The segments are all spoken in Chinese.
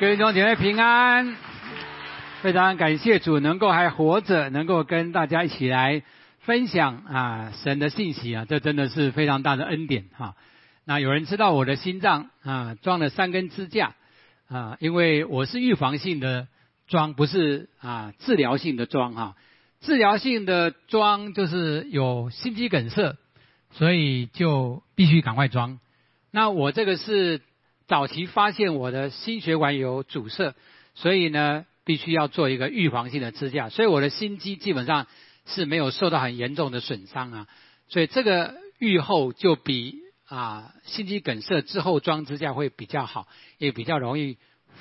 各位弟兄姐妹平安，非常感谢主能够还活着，能够跟大家一起来分享啊神的信息啊，这真的是非常大的恩典哈。那有人知道我的心脏啊装了三根支架啊，因为我是预防性的装，不是啊治疗性的装哈。治疗性的装就是有心肌梗塞，所以就必须赶快装。那我这个是。早期发现我的心血管有阻塞，所以呢，必须要做一个预防性的支架，所以我的心肌基本上是没有受到很严重的损伤啊，所以这个愈后就比啊心肌梗塞之后装支架会比较好，也比较容易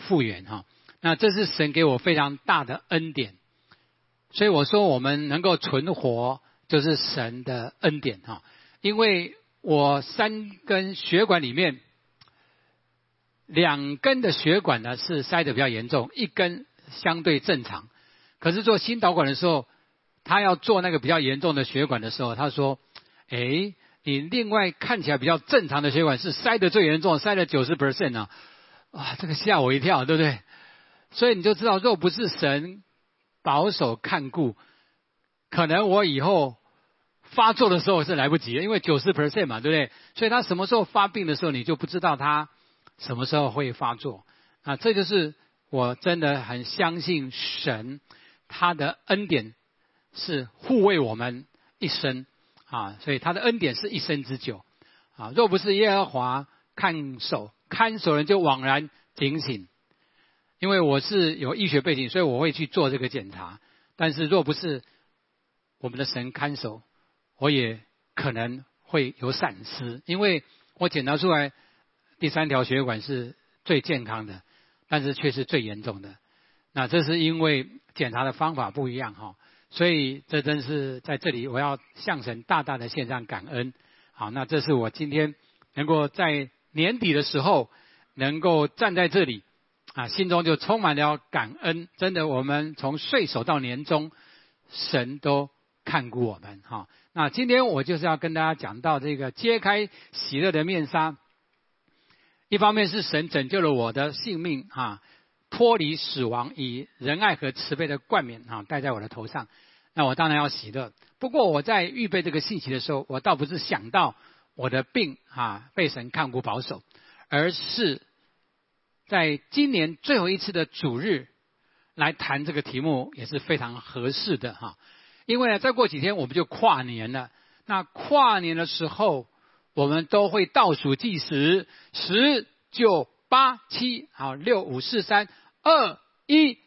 复原哈。那这是神给我非常大的恩典，所以我说我们能够存活就是神的恩典哈，因为我三根血管里面。两根的血管呢是塞得比较严重，一根相对正常。可是做心导管的时候，他要做那个比较严重的血管的时候，他说：“哎，你另外看起来比较正常的血管是塞得最严重，塞了九十 percent 呢。”啊，这个吓我一跳，对不对？所以你就知道，若不是神保守看顾，可能我以后发作的时候是来不及因为九十 percent 嘛，对不对？所以他什么时候发病的时候，你就不知道他。什么时候会发作？啊，这就是我真的很相信神，他的恩典是护卫我们一生啊，所以他的恩典是一生之久啊。若不是耶和华看守，看守人就枉然警醒。因为我是有医学背景，所以我会去做这个检查。但是若不是我们的神看守，我也可能会有闪失，因为我检查出来。第三条血管是最健康的，但是却是最严重的。那这是因为检查的方法不一样哈，所以这真是在这里我要向神大大的献上感恩。好，那这是我今天能够在年底的时候能够站在这里啊，心中就充满了感恩。真的，我们从岁首到年终，神都看顾我们哈。那今天我就是要跟大家讲到这个揭开喜乐的面纱。一方面是神拯救了我的性命啊，脱离死亡，以仁爱和慈悲的冠冕啊戴在我的头上，那我当然要喜乐。不过我在预备这个信息的时候，我倒不是想到我的病啊被神看顾保守，而是在今年最后一次的主日来谈这个题目也是非常合适的哈。因为呢，再过几天我们就跨年了，那跨年的时候。我们都会倒数计时，十、九、八、七，好，六、五、四、三、二、一，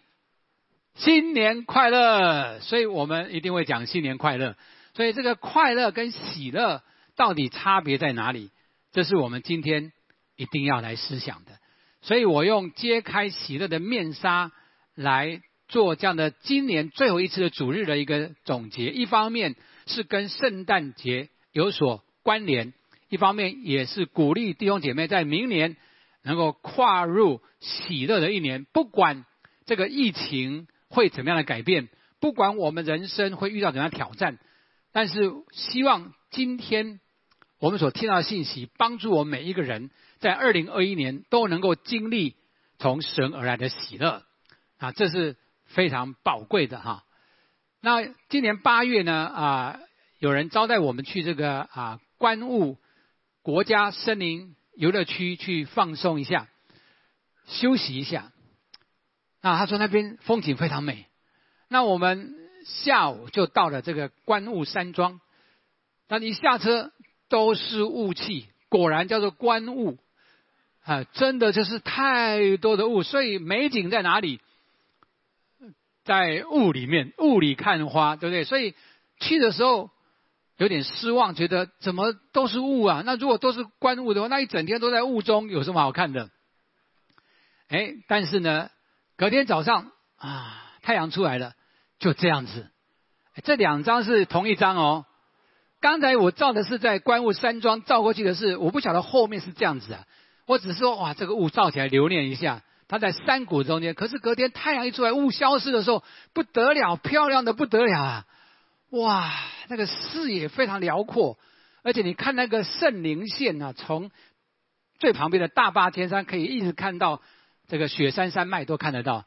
新年快乐！所以我们一定会讲新年快乐。所以这个快乐跟喜乐到底差别在哪里？这是我们今天一定要来思想的。所以我用揭开喜乐的面纱来做这样的今年最后一次的主日的一个总结。一方面是跟圣诞节有所关联。一方面也是鼓励弟兄姐妹在明年能够跨入喜乐的一年，不管这个疫情会怎么样的改变，不管我们人生会遇到怎样的挑战，但是希望今天我们所听到的信息，帮助我们每一个人在二零二一年都能够经历从神而来的喜乐啊，这是非常宝贵的哈。那今年八月呢啊，有人招待我们去这个啊观雾。国家森林游乐区去放松一下，休息一下。那他说那边风景非常美。那我们下午就到了这个观雾山庄。那一下车都是雾气，果然叫做观雾啊，真的就是太多的雾。所以美景在哪里？在雾里面，雾里看花，对不对？所以去的时候。有点失望，觉得怎么都是雾啊？那如果都是观雾的话，那一整天都在雾中，有什么好看的？哎，但是呢，隔天早上啊，太阳出来了，就这样子。这两张是同一张哦。刚才我照的是在观雾山庄照过去的是，我不晓得后面是这样子啊。我只是说哇，这个雾照起来留念一下，它在山谷中间。可是隔天太阳一出来，雾消失的时候，不得了，漂亮的不得了啊！哇，那个视野非常辽阔，而且你看那个圣灵线啊，从最旁边的大坝天山可以一直看到这个雪山山脉都看得到。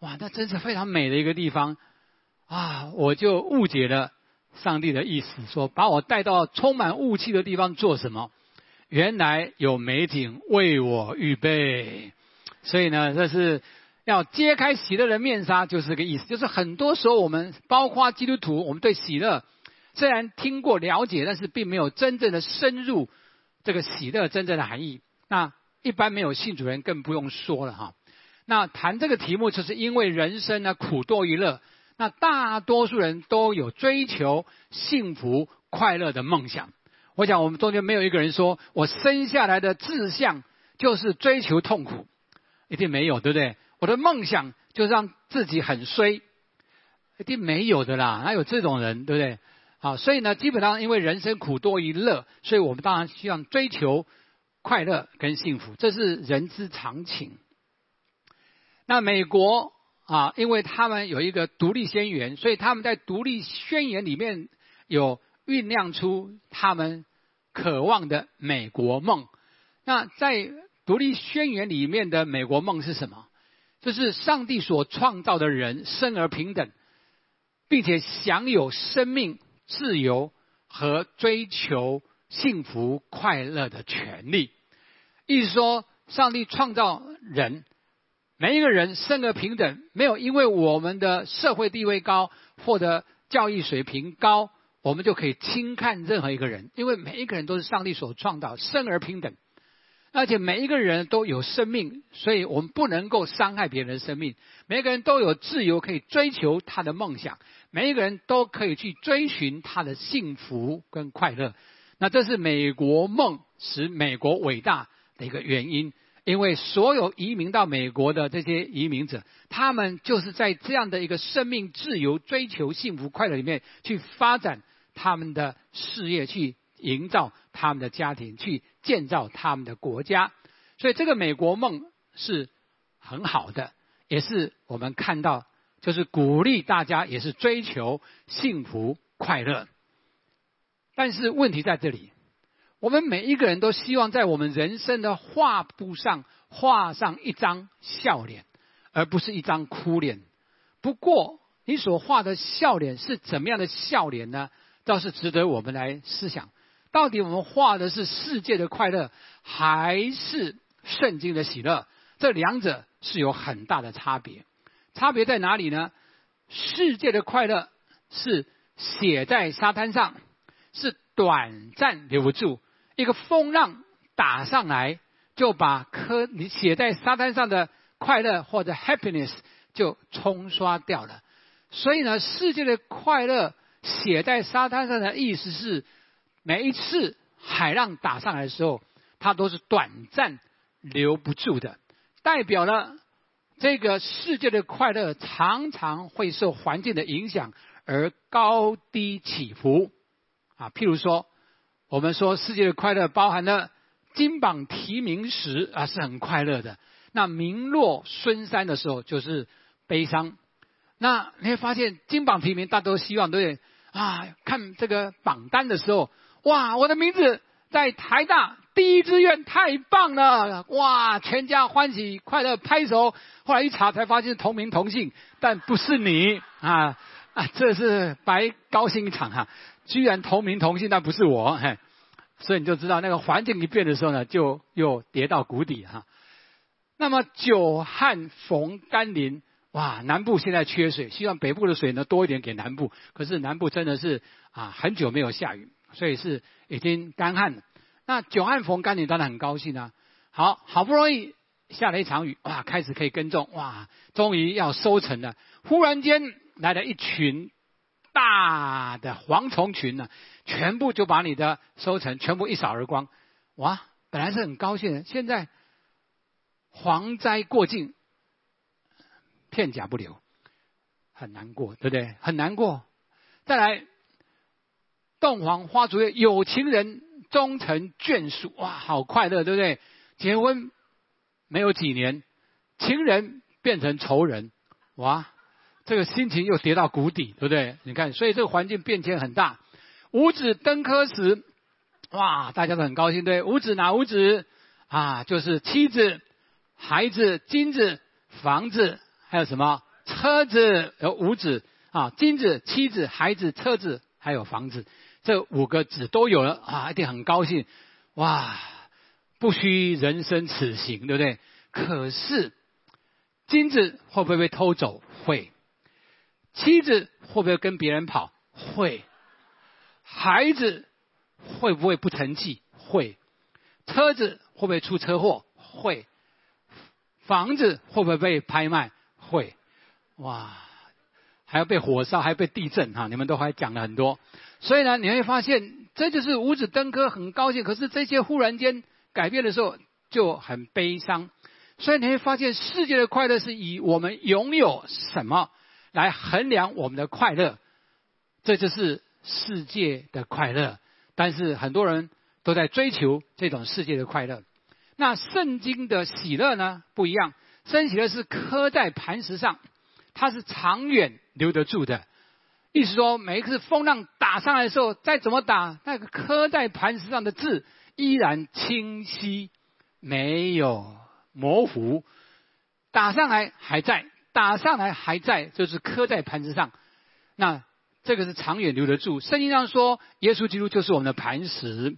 哇，那真是非常美的一个地方啊！我就误解了上帝的意思，说把我带到充满雾气的地方做什么？原来有美景为我预备。所以呢，这是要揭开喜乐的面纱，就是这个意思。就是很多时候我们，包括基督徒，我们对喜乐虽然听过了解，但是并没有真正的深入这个喜乐真正的含义。那一般没有信主人更不用说了哈。那谈这个题目，就是因为人生呢苦多于乐。那大多数人都有追求幸福快乐的梦想。我想我们中间没有一个人说我生下来的志向就是追求痛苦。一定没有，对不对？我的梦想就是让自己很衰，一定没有的啦，哪有这种人，对不对？好，所以呢，基本上因为人生苦多于乐，所以我们当然希望追求快乐跟幸福，这是人之常情。那美国啊，因为他们有一个独立宣言，所以他们在独立宣言里面有酝酿出他们渴望的美国梦。那在独立宣言里面的美国梦是什么？这是上帝所创造的人生而平等，并且享有生命、自由和追求幸福快乐的权利。意思说，上帝创造人，每一个人生而平等，没有因为我们的社会地位高或者教育水平高，我们就可以轻看任何一个人。因为每一个人都是上帝所创造，生而平等。而且每一个人都有生命，所以我们不能够伤害别人的生命。每个人都有自由，可以追求他的梦想。每一个人都可以去追寻他的幸福跟快乐。那这是美国梦使美国伟大的一个原因。因为所有移民到美国的这些移民者，他们就是在这样的一个生命自由、追求幸福快乐里面去发展他们的事业，去营造他们的家庭，去。建造他们的国家，所以这个美国梦是很好的，也是我们看到，就是鼓励大家，也是追求幸福快乐。但是问题在这里，我们每一个人都希望在我们人生的画布上画上一张笑脸，而不是一张哭脸。不过，你所画的笑脸是怎么样的笑脸呢？倒是值得我们来思想。到底我们画的是世界的快乐，还是圣经的喜乐？这两者是有很大的差别。差别在哪里呢？世界的快乐是写在沙滩上，是短暂留不住。一个风浪打上来，就把科你写在沙滩上的快乐或者 happiness 就冲刷掉了。所以呢，世界的快乐写在沙滩上的意思是。每一次海浪打上来的时候，它都是短暂留不住的，代表了这个世界的快乐常常会受环境的影响而高低起伏。啊，譬如说，我们说世界的快乐包含了金榜题名时啊是很快乐的，那名落孙山的时候就是悲伤。那你会发现金榜题名，大家都希望对啊，看这个榜单的时候。哇，我的名字在台大第一志愿，太棒了！哇，全家欢喜快乐拍手。后来一查才发现同名同姓，但不是你啊啊！这是白高兴一场哈！居然同名同姓，但不是我，嘿，所以你就知道那个环境一变的时候呢，就又跌到谷底哈。那么久旱逢甘霖，哇，南部现在缺水，希望北部的水呢多一点给南部。可是南部真的是啊，很久没有下雨。所以是已经干旱了。那久旱逢甘霖，当然很高兴啊。好好不容易下了一场雨，哇，开始可以耕种，哇，终于要收成了。忽然间来了一群大的蝗虫群呢，全部就把你的收成全部一扫而光。哇，本来是很高兴的，现在蝗灾过境，片甲不留，很难过，对不对？很难过。再来。洞房花烛夜，有情人终成眷属，哇，好快乐，对不对？结婚没有几年，情人变成仇人，哇，这个心情又跌到谷底，对不对？你看，所以这个环境变迁很大。五子登科时，哇，大家都很高兴，对？五子哪五子？啊，就是妻子、孩子、金子、房子，还有什么车子？有五子啊，金子、妻子、孩子、车子，还有房子，这五个子都有了啊，一定很高兴哇！不虚人生此行，对不对？可是金子会不会被偷走？会。妻子会不会跟别人跑？会。孩子会不会不成器？会。车子会不会出车祸？会。房子会不会被拍卖？会。哇，还要被火烧，还要被地震哈！你们都还讲了很多，所以呢，你会发现这就是五子登科，很高兴。可是这些忽然间改变的时候就很悲伤，所以你会发现世界的快乐是以我们拥有什么。来衡量我们的快乐，这就是世界的快乐。但是很多人都在追求这种世界的快乐。那圣经的喜乐呢？不一样，圣喜乐是刻在磐石上，它是长远留得住的。意思说，每一次风浪打上来的时候，再怎么打，那个刻在磐石上的字依然清晰，没有模糊，打上来还在。打上来还在，就是刻在盘子上。那这个是长远留得住。圣经上说，耶稣基督就是我们的磐石，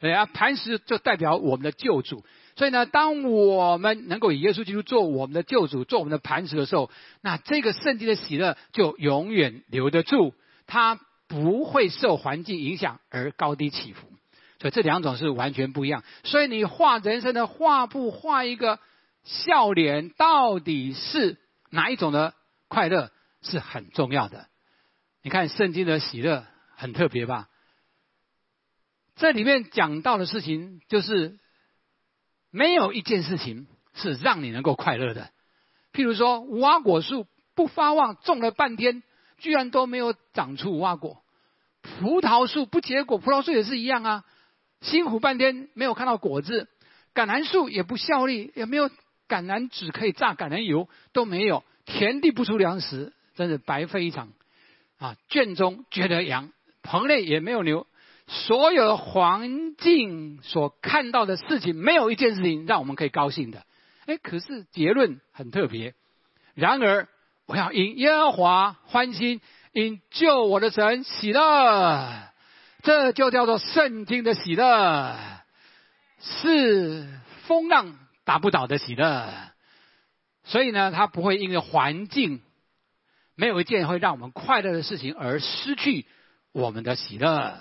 对啊，磐石就代表我们的救主。所以呢，当我们能够以耶稣基督做我们的救主，做我们的磐石的时候，那这个圣经的喜乐就永远留得住，他不会受环境影响而高低起伏。所以这两种是完全不一样。所以你画人生的画布，画一个笑脸，到底是？哪一种的快乐是很重要的？你看圣经的喜乐很特别吧？这里面讲到的事情，就是没有一件事情是让你能够快乐的。譬如说，无花果树不发旺，种了半天，居然都没有长出无花果；葡萄树不结果，葡萄树也是一样啊，辛苦半天没有看到果子；橄榄树也不效力，也没有。橄榄籽可以榨橄榄油都没有，田地不出粮食，真是白费一场。啊，圈中觉得羊，棚内也没有牛，所有的环境所看到的事情，没有一件事情让我们可以高兴的。哎，可是结论很特别。然而，我要因耶和华欢心，因救我的神喜乐，这就叫做圣经的喜乐，是风浪。打不倒的喜乐，所以呢，他不会因为环境没有一件会让我们快乐的事情而失去我们的喜乐。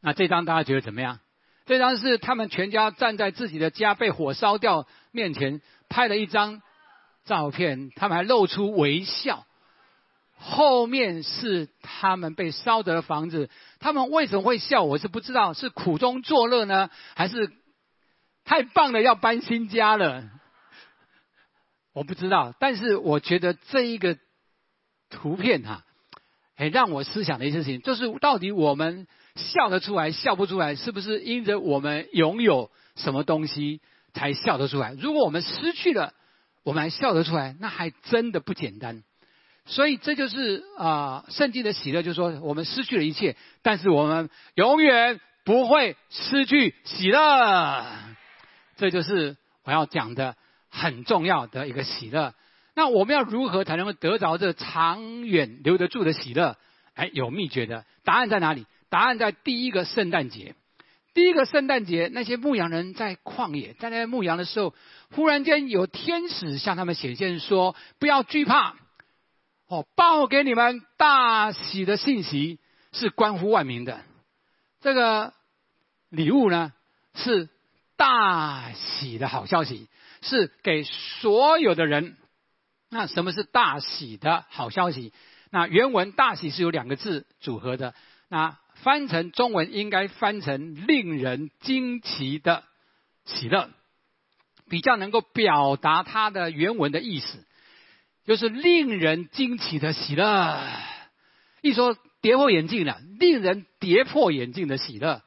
那这张大家觉得怎么样？这张是他们全家站在自己的家被火烧掉面前拍了一张照片，他们还露出微笑。后面是他们被烧的房子，他们为什么会笑？我是不知道，是苦中作乐呢，还是？太棒了，要搬新家了。我不知道，但是我觉得这一个图片哈，很，让我思想的一件事情，就是到底我们笑得出来，笑不出来，是不是因着我们拥有什么东西才笑得出来？如果我们失去了，我们还笑得出来，那还真的不简单。所以这就是啊，圣经的喜乐，就是说我们失去了一切，但是我们永远不会失去喜乐。这就是我要讲的很重要的一个喜乐。那我们要如何才能够得着这长远留得住的喜乐？哎，有秘诀的。答案在哪里？答案在第一个圣诞节。第一个圣诞节，那些牧羊人在旷野，在那牧羊的时候，忽然间有天使向他们显现，说：“不要惧怕，哦，报给你们大喜的信息是关乎万民的。这个礼物呢，是。”大喜的好消息是给所有的人。那什么是大喜的好消息？那原文“大喜”是有两个字组合的。那翻成中文应该翻成“令人惊奇的喜乐”，比较能够表达它的原文的意思，就是令人惊奇的喜乐。一说跌破眼镜了，令人跌破眼镜的喜乐。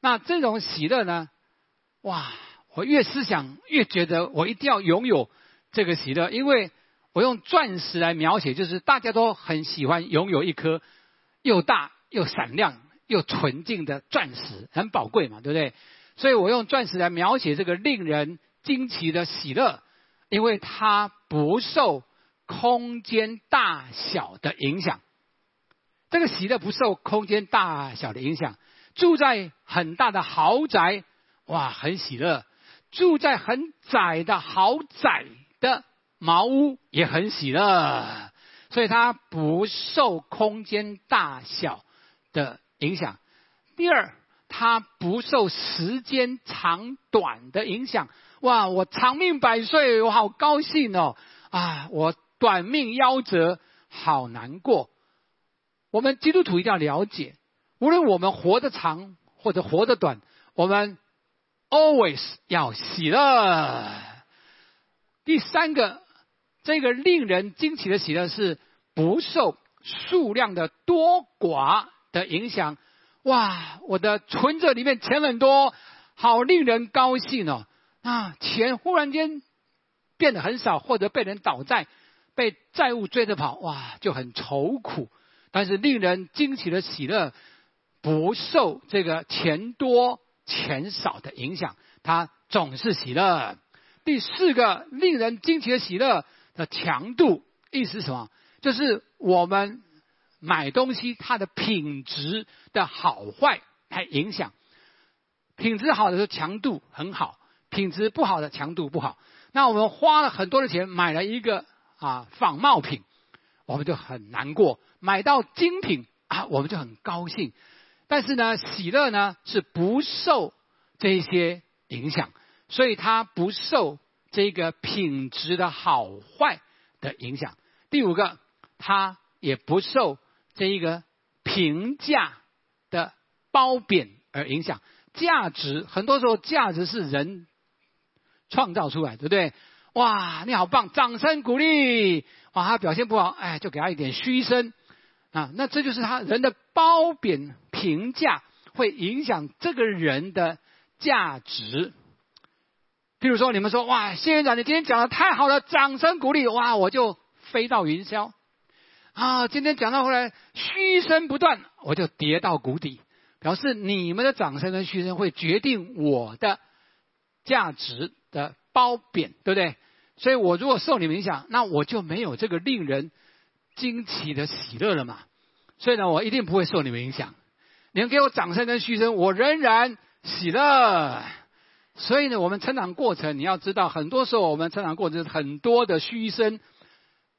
那这种喜乐呢？哇！我越思想越觉得我一定要拥有这个喜乐，因为我用钻石来描写，就是大家都很喜欢拥有一颗又大又闪亮又纯净的钻石，很宝贵嘛，对不对？所以我用钻石来描写这个令人惊奇的喜乐，因为它不受空间大小的影响。这个喜乐不受空间大小的影响，住在很大的豪宅，哇，很喜乐；住在很窄的豪宅的茅屋也很喜乐。所以它不受空间大小的影响。第二，它不受时间长短的影响。哇，我长命百岁，我好高兴哦！啊，我短命夭折，好难过。我们基督徒一定要了解，无论我们活得长或者活得短，我们 always 要喜乐。第三个。这个令人惊奇的喜乐是不受数量的多寡的影响。哇，我的存折里面钱很多，好令人高兴哦！啊，钱忽然间变得很少，或者被人倒债，被债务追着跑，哇，就很愁苦。但是令人惊奇的喜乐不受这个钱多钱少的影响，它总是喜乐。第四个令人惊奇的喜乐。的强度意思是什么？就是我们买东西它的品质的好坏来影响。品质好的时候强度很好，品质不好的强度不好。那我们花了很多的钱买了一个啊仿冒品，我们就很难过；买到精品啊，我们就很高兴。但是呢，喜乐呢是不受这些影响，所以它不受。这个品质的好坏的影响。第五个，它也不受这一个评价的褒贬而影响。价值很多时候，价值是人创造出来，对不对？哇，你好棒，掌声鼓励。哇，他表现不好，哎，就给他一点嘘声啊。那这就是他人的褒贬评价会影响这个人的价值。譬如说，你们说哇，谢院长，你今天讲的太好了，掌声鼓励，哇，我就飞到云霄。啊，今天讲到后来，嘘声不断，我就跌到谷底。表示你们的掌声跟嘘声会决定我的价值的褒贬，对不对？所以我如果受你们影响，那我就没有这个令人惊奇的喜乐了嘛。所以呢，我一定不会受你们影响。你们给我掌声跟嘘声，我仍然喜乐。所以呢，我们成长过程，你要知道，很多时候我们成长过程很多的嘘声，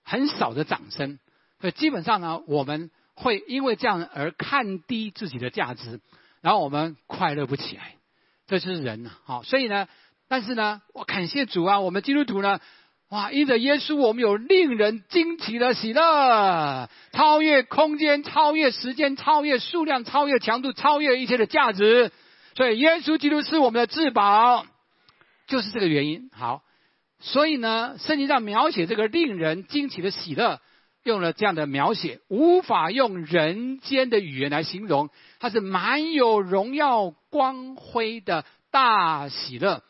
很少的掌声。所以基本上呢，我们会因为这样而看低自己的价值，然后我们快乐不起来。这就是人呐，好，所以呢，但是呢，我感谢主啊，我们基督徒呢，哇，因着耶稣，我们有令人惊奇的喜乐，超越空间，超越时间，超越数量，超越强度，超越一切的价值。所以，耶稣基督是我们的至宝，就是这个原因。好，所以呢，圣经上描写这个令人惊奇的喜乐，用了这样的描写，无法用人间的语言来形容，它是满有荣耀光辉的大喜乐。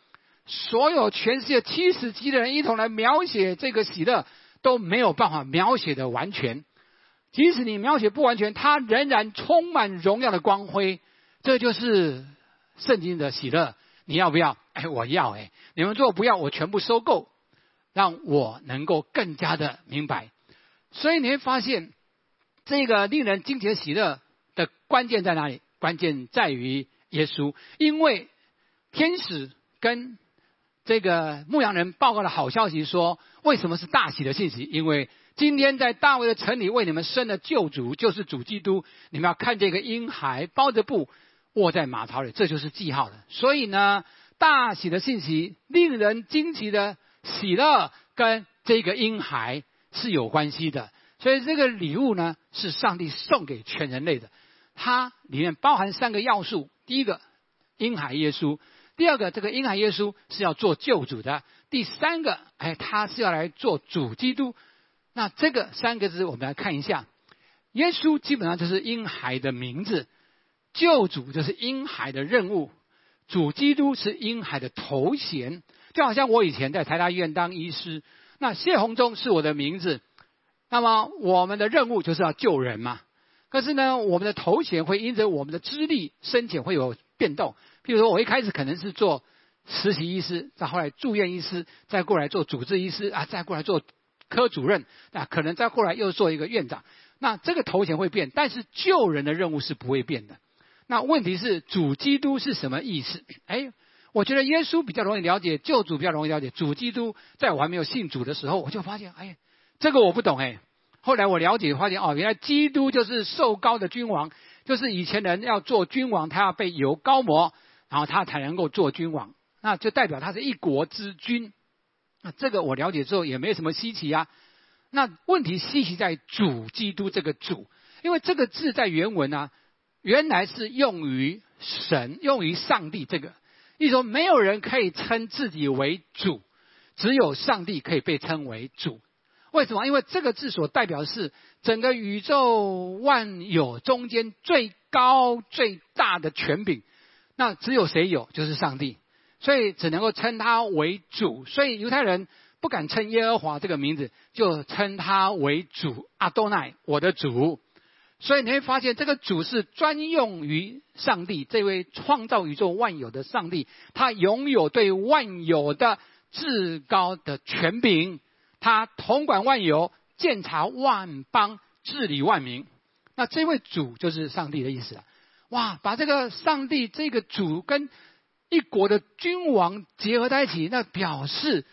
所有全世界七十级的人一同来描写这个喜乐，都没有办法描写的完全。即使你描写不完全，它仍然充满荣耀的光辉。这就是。圣经的喜乐，你要不要？哎，我要哎！你们做不要，我全部收购，让我能够更加的明白。所以你会发现，这个令人惊奇的喜乐的关键在哪里？关键在于耶稣，因为天使跟这个牧羊人报告了好消息，说为什么是大喜的信息？因为今天在大卫的城里为你们生了救主，就是主基督。你们要看这个婴孩包着布。卧在马槽里，这就是记号了。所以呢，大喜的信息、令人惊奇的喜乐，跟这个婴孩是有关系的。所以这个礼物呢，是上帝送给全人类的。它里面包含三个要素：第一个，婴孩耶稣；第二个，这个婴孩耶稣是要做救主的；第三个，哎，他是要来做主基督。那这个三个字，我们来看一下，耶稣基本上就是婴孩的名字。救主就是婴孩的任务，主基督是婴孩的头衔，就好像我以前在台大医院当医师，那谢宏忠是我的名字，那么我们的任务就是要救人嘛。可是呢，我们的头衔会因着我们的资历深浅会有变动。譬如说我一开始可能是做实习医师，再后来住院医师，再过来做主治医师啊，再过来做科主任啊，可能再过来又做一个院长。那这个头衔会变，但是救人的任务是不会变的。那问题是主基督是什么意思？哎，我觉得耶稣比较容易了解，救主比较容易了解。主基督在我还没有信主的时候，我就发现，哎，这个我不懂哎。后来我了解发现，哦，原来基督就是受高的君王，就是以前人要做君王，他要被油高摩，然后他才能够做君王，那就代表他是一国之君。那这个我了解之后也没什么稀奇啊。那问题稀奇在主基督这个主，因为这个字在原文呢，原来是用于神，用于上帝。这个意思说，没有人可以称自己为主，只有上帝可以被称为主。为什么？因为这个字所代表的是整个宇宙万有中间最高最大的权柄，那只有谁有？就是上帝，所以只能够称他为主。所以犹太人。不敢称耶和华这个名字，就称他为主阿多奈，我的主。所以你会发现，这个主是专用于上帝这位创造宇宙万有的上帝，他拥有对万有的至高的权柄，他统管万有，监察万邦，治理万民。那这位主就是上帝的意思了。哇，把这个上帝这个主跟一国的君王结合在一起，那表示。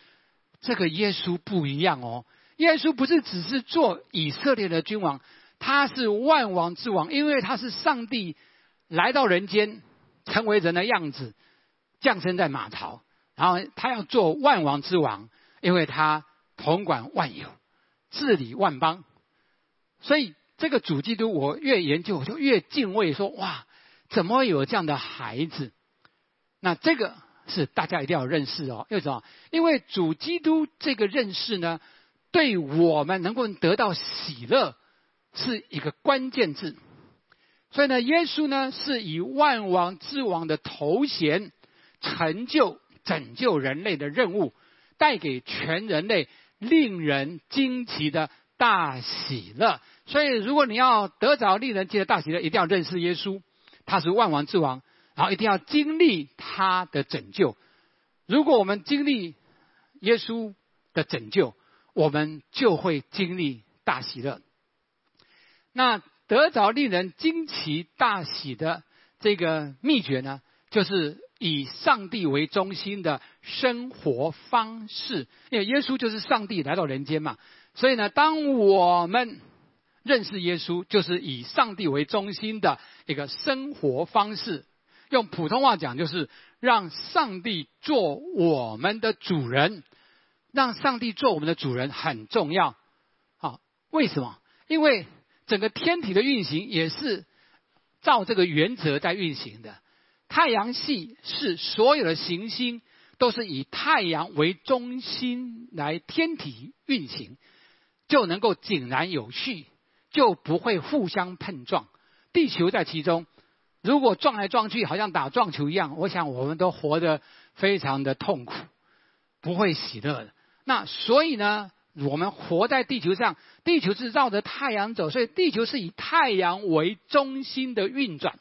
这个耶稣不一样哦，耶稣不是只是做以色列的君王，他是万王之王，因为他是上帝来到人间，成为人的样子，降生在马槽，然后他要做万王之王，因为他统管万有，治理万邦，所以这个主基督，我越研究我就越敬畏，说哇，怎么有这样的孩子？那这个。是大家一定要认识哦，为什么？因为主基督这个认识呢，对我们能够得到喜乐是一个关键字。所以呢，耶稣呢是以万王之王的头衔，成就拯救人类的任务，带给全人类令人惊奇的大喜乐。所以，如果你要得着令人惊的大喜乐，一定要认识耶稣，他是万王之王。然后一定要经历他的拯救。如果我们经历耶稣的拯救，我们就会经历大喜乐。那得着令人惊奇大喜的这个秘诀呢，就是以上帝为中心的生活方式。因为耶稣就是上帝来到人间嘛，所以呢，当我们认识耶稣，就是以上帝为中心的一个生活方式。用普通话讲，就是让上帝做我们的主人，让上帝做我们的主人很重要。好，为什么？因为整个天体的运行也是照这个原则在运行的。太阳系是所有的行星都是以太阳为中心来天体运行，就能够井然有序，就不会互相碰撞。地球在其中。如果撞来撞去，好像打撞球一样，我想我们都活得非常的痛苦，不会喜乐的。那所以呢，我们活在地球上，地球是绕着太阳走，所以地球是以太阳为中心的运转，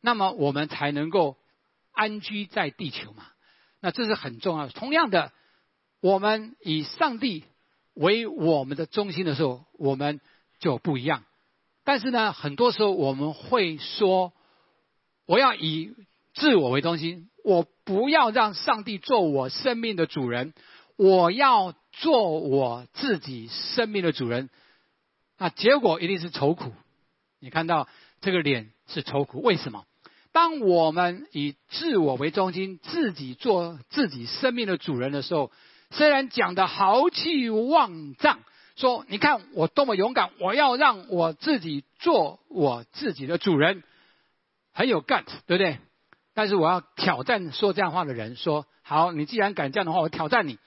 那么我们才能够安居在地球嘛。那这是很重要。同样的，我们以上帝为我们的中心的时候，我们就不一样。但是呢，很多时候我们会说，我要以自我为中心，我不要让上帝做我生命的主人，我要做我自己生命的主人。那结果一定是愁苦。你看到这个脸是愁苦，为什么？当我们以自我为中心，自己做自己生命的主人的时候，虽然讲的豪气万丈。说，你看我多么勇敢！我要让我自己做我自己的主人，很有 gut，对不对？但是我要挑战说这样话的人，说好，你既然敢这样的话，我挑战你。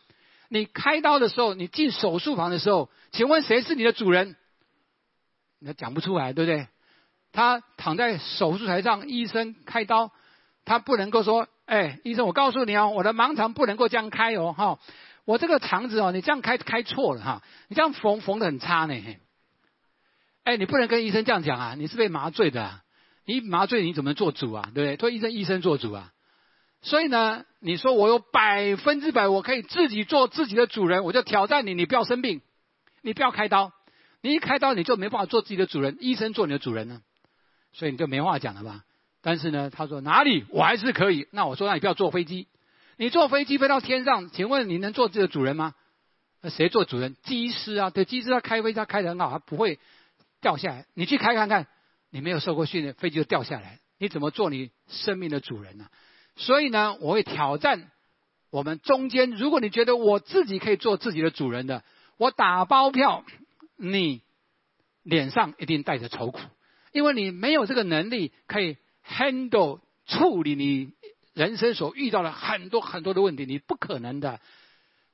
你开刀的时候，你进手术房的时候，请问谁是你的主人？你讲不出来，对不对？他躺在手术台上，医生开刀，他不能够说，哎，医生，我告诉你哦，我的盲肠不能够这样开哦，哈。我这个肠子哦，你这样开开错了哈，你这样缝缝的很差呢。哎，你不能跟医生这样讲啊，你是被麻醉的，啊你麻醉你怎么做主啊？对不对？做医生医生做主啊。所以呢，你说我有百分之百我可以自己做自己的主人，我就挑战你，你不要生病，你不要开刀，你一开刀你就没办法做自己的主人，医生做你的主人呢，所以你就没话讲了吧？但是呢，他说哪里我还是可以。那我说那你不要坐飞机，你坐飞机飞到天上，请问你能做自己的主人吗？那谁做主人？机师啊，对，机师他开飞机他开得很好，他不会掉下来。你去开看看，你没有受过训练，飞机就掉下来，你怎么做你生命的主人呢？所以呢，我会挑战我们中间，如果你觉得我自己可以做自己的主人的，我打包票，你脸上一定带着愁苦，因为你没有这个能力可以。handle 处理你人生所遇到的很多很多的问题，你不可能的。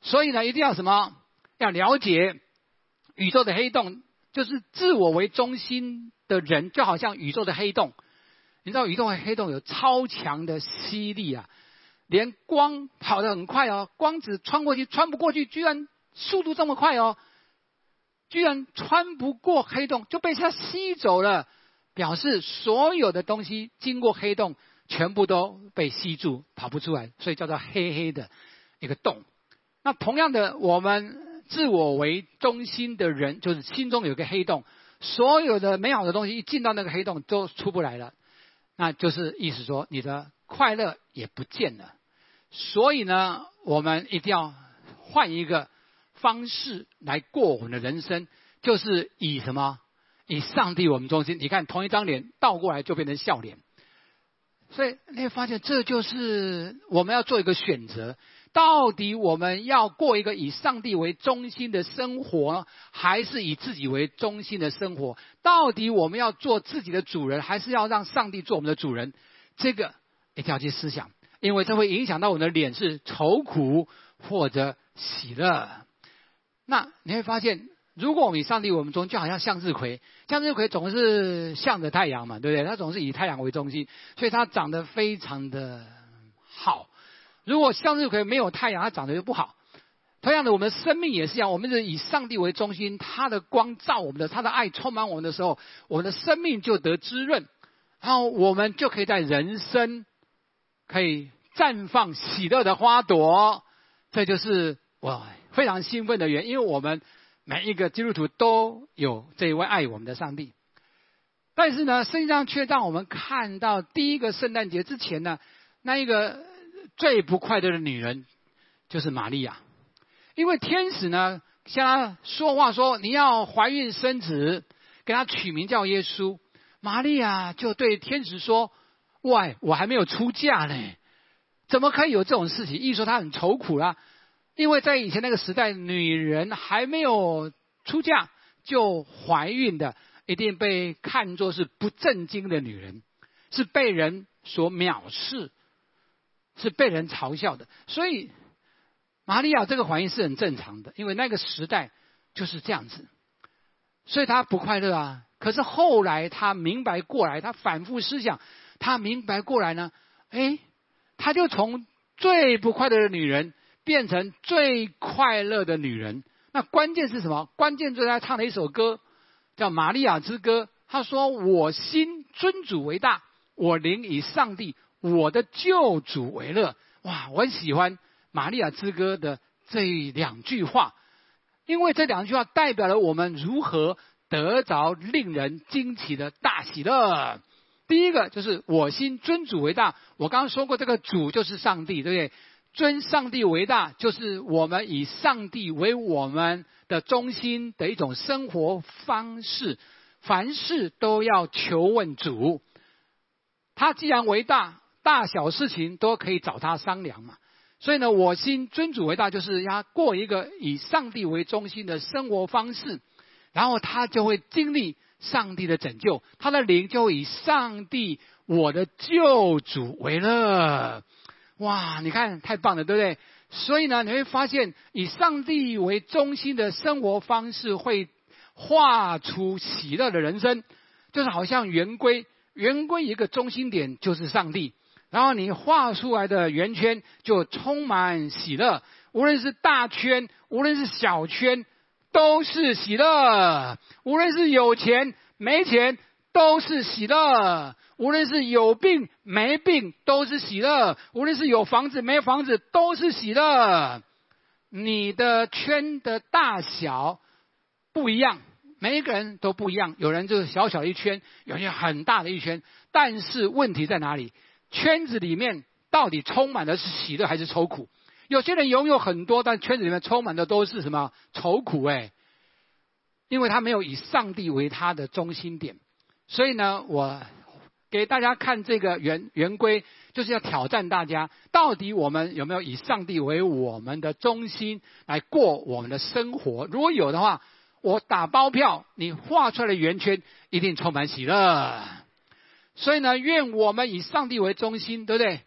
所以呢，一定要什么？要了解宇宙的黑洞，就是自我为中心的人，就好像宇宙的黑洞。你知道宇宙的黑洞有超强的吸力啊，连光跑得很快哦，光子穿过去穿不过去，居然速度这么快哦，居然穿不过黑洞就被它吸走了。表示所有的东西经过黑洞，全部都被吸住，跑不出来，所以叫做黑黑的一个洞。那同样的，我们自我为中心的人，就是心中有个黑洞，所有的美好的东西一进到那个黑洞都出不来了，那就是意思说你的快乐也不见了。所以呢，我们一定要换一个方式来过我们的人生，就是以什么？以上帝我们中心，你看同一张脸倒过来就变成笑脸，所以你会发现这就是我们要做一个选择：到底我们要过一个以上帝为中心的生活，还是以自己为中心的生活？到底我们要做自己的主人，还是要让上帝做我们的主人？这个一定要去思想，因为这会影响到我们的脸是愁苦或者喜乐。那你会发现。如果我们以上帝我们中，就好像向日葵，向日葵总是向着太阳嘛，对不对？它总是以太阳为中心，所以它长得非常的好。如果向日葵没有太阳，它长得就不好。同样的，我们生命也是一样，我们是以上帝为中心，他的光照我们的，他的爱充满我们的时候，我们的生命就得滋润，然后我们就可以在人生可以绽放喜乐的花朵。这就是我非常兴奋的原因，因为我们。每一个基督徒都有这一位爱我们的上帝，但是呢，圣经上却让我们看到第一个圣诞节之前呢，那一个最不快乐的女人就是玛利亚，因为天使呢向她说话说你要怀孕生子，给她取名叫耶稣。玛利亚就对天使说：“喂，我还没有出嫁呢，怎么可以有这种事情？”意思说她很愁苦啦。因为在以前那个时代，女人还没有出嫁就怀孕的，一定被看作是不正经的女人，是被人所藐视，是被人嘲笑的。所以，玛利亚这个反应是很正常的，因为那个时代就是这样子，所以她不快乐啊。可是后来她明白过来，她反复思想，她明白过来呢，哎，她就从最不快乐的女人。变成最快乐的女人，那关键是什么？关键就是他唱了一首歌，叫《玛利亚之歌》。他说：“我心尊主为大，我灵以上帝我的救主为乐。”哇，我很喜欢《玛利亚之歌》的这两句话，因为这两句话代表了我们如何得着令人惊奇的大喜乐。第一个就是我心尊主为大，我刚刚说过，这个主就是上帝，对不对？尊上帝为大，就是我们以上帝为我们的中心的一种生活方式。凡事都要求问主，他既然为大，大小事情都可以找他商量嘛。所以呢，我心尊主为大，就是要过一个以上帝为中心的生活方式，然后他就会经历上帝的拯救，他的灵就以上帝我的救主为乐。哇，你看太棒了，对不对？所以呢，你会发现以上帝为中心的生活方式会画出喜乐的人生，就是好像圆规，圆规一个中心点就是上帝，然后你画出来的圆圈就充满喜乐，无论是大圈，无论是小圈，都是喜乐；无论是有钱没钱，都是喜乐；无论是有病没病都是喜乐；无论是有房子没房子都是喜乐。你的圈的大小不一样，每一个人都不一样。有人就是小小一圈，有人很大的一圈。但是问题在哪里？圈子里面到底充满的是喜乐还是愁苦？有些人拥有很多，但圈子里面充满的都是什么愁苦？哎，因为他没有以上帝为他的中心点。所以呢，我给大家看这个圆圆规，就是要挑战大家，到底我们有没有以上帝为我们的中心来过我们的生活？如果有的话，我打包票，你画出来的圆圈一定充满喜乐。所以呢，愿我们以上帝为中心，对不对？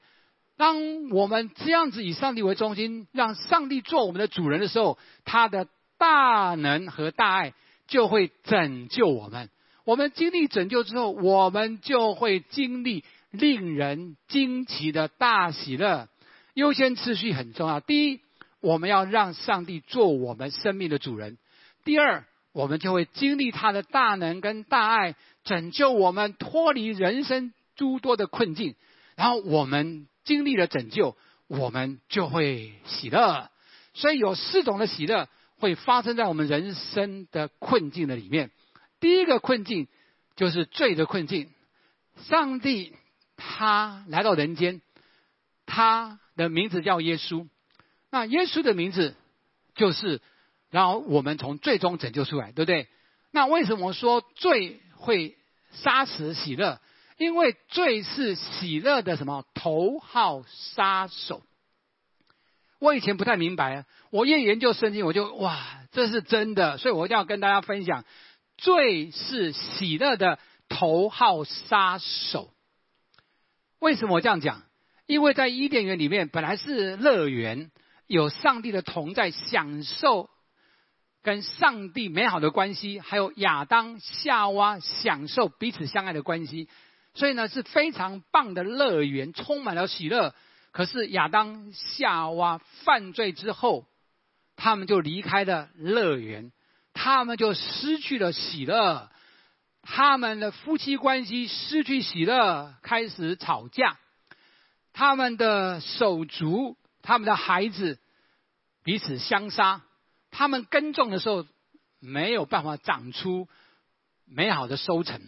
当我们这样子以上帝为中心，让上帝做我们的主人的时候，他的大能和大爱就会拯救我们。我们经历拯救之后，我们就会经历令人惊奇的大喜乐。优先次序很重要。第一，我们要让上帝做我们生命的主人；第二，我们就会经历他的大能跟大爱，拯救我们脱离人生诸多的困境。然后我们。经历了拯救，我们就会喜乐。所以有四种的喜乐会发生在我们人生的困境的里面。第一个困境就是罪的困境。上帝他来到人间，他的名字叫耶稣。那耶稣的名字就是然后我们从最终拯救出来，对不对？那为什么说罪会杀死喜乐？因为罪是喜乐的什么头号杀手？我以前不太明白，我越研究圣经，我就哇，这是真的，所以我一定要跟大家分享，罪是喜乐的头号杀手。为什么我这样讲？因为在伊甸园里面本来是乐园，有上帝的同在，享受跟上帝美好的关系，还有亚当夏娃享受彼此相爱的关系。所以呢，是非常棒的乐园，充满了喜乐。可是亚当夏娃犯罪之后，他们就离开了乐园，他们就失去了喜乐，他们的夫妻关系失去喜乐，开始吵架。他们的手足、他们的孩子彼此相杀，他们耕种的时候没有办法长出美好的收成。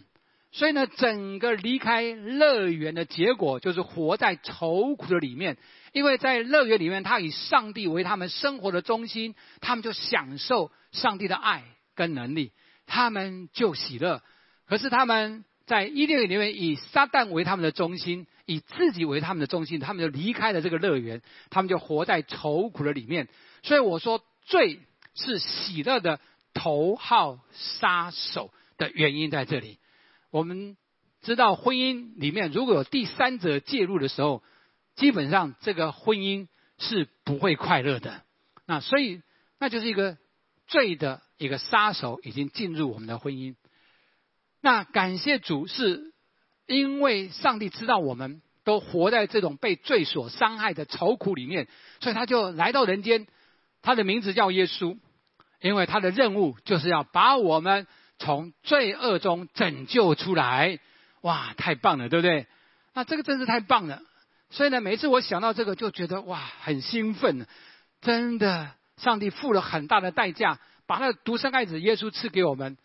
所以呢，整个离开乐园的结果就是活在愁苦的里面。因为在乐园里面，他以上帝为他们生活的中心，他们就享受上帝的爱跟能力，他们就喜乐。可是他们在伊甸园里面以撒旦为他们的中心，以自己为他们的中心，他们就离开了这个乐园，他们就活在愁苦的里面。所以我说，罪是喜乐的头号杀手的原因在这里。我们知道婚姻里面如果有第三者介入的时候，基本上这个婚姻是不会快乐的。那所以那就是一个罪的一个杀手已经进入我们的婚姻。那感谢主，是因为上帝知道我们都活在这种被罪所伤害的愁苦里面，所以他就来到人间。他的名字叫耶稣，因为他的任务就是要把我们。从罪恶中拯救出来，哇，太棒了，对不对？那这个真是太棒了。所以呢，每次我想到这个，就觉得哇，很兴奋。真的，上帝付了很大的代价，把他的独生爱子耶稣赐给我们，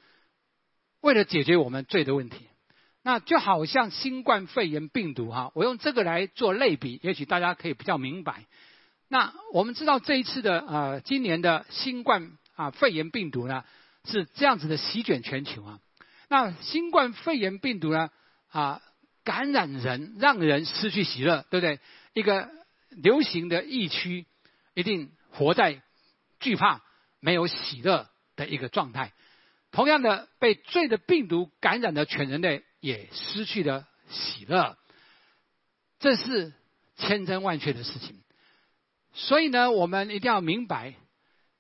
为了解决我们罪的问题。那就好像新冠肺炎病毒哈，我用这个来做类比，也许大家可以比较明白。那我们知道这一次的呃，今年的新冠啊肺炎病毒呢？是这样子的席卷全球啊！那新冠肺炎病毒呢？啊，感染人，让人失去喜乐，对不对？一个流行的疫区，一定活在惧怕、没有喜乐的一个状态。同样的，被罪的病毒感染的全人类也失去了喜乐，这是千真万确的事情。所以呢，我们一定要明白。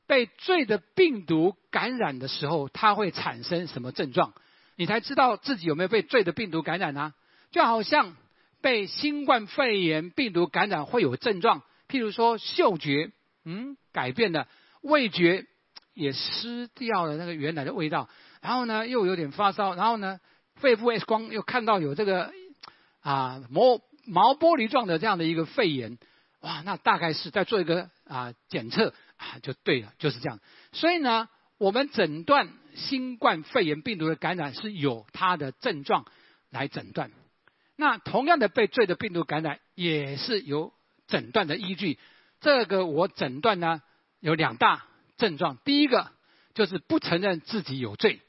被罪的病毒感染的时候，它会产生什么症状？你才知道自己有没有被罪的病毒感染呢？就好像被新冠肺炎病毒感染会有症状，譬如说嗅觉，嗯，改变了，味觉也失掉了那个原来的味道，然后呢又有点发烧，然后呢肺部 X 光又看到有这个啊毛毛玻璃状的这样的一个肺炎，哇，那大概是在做一个啊检测啊就对了，就是这样。所以呢，我们诊断新冠肺炎病毒的感染是有它的症状来诊断。那同样的被罪的病毒感染也是有诊断的依据。这个我诊断呢有两大症状，第一个就是不承认自己有罪。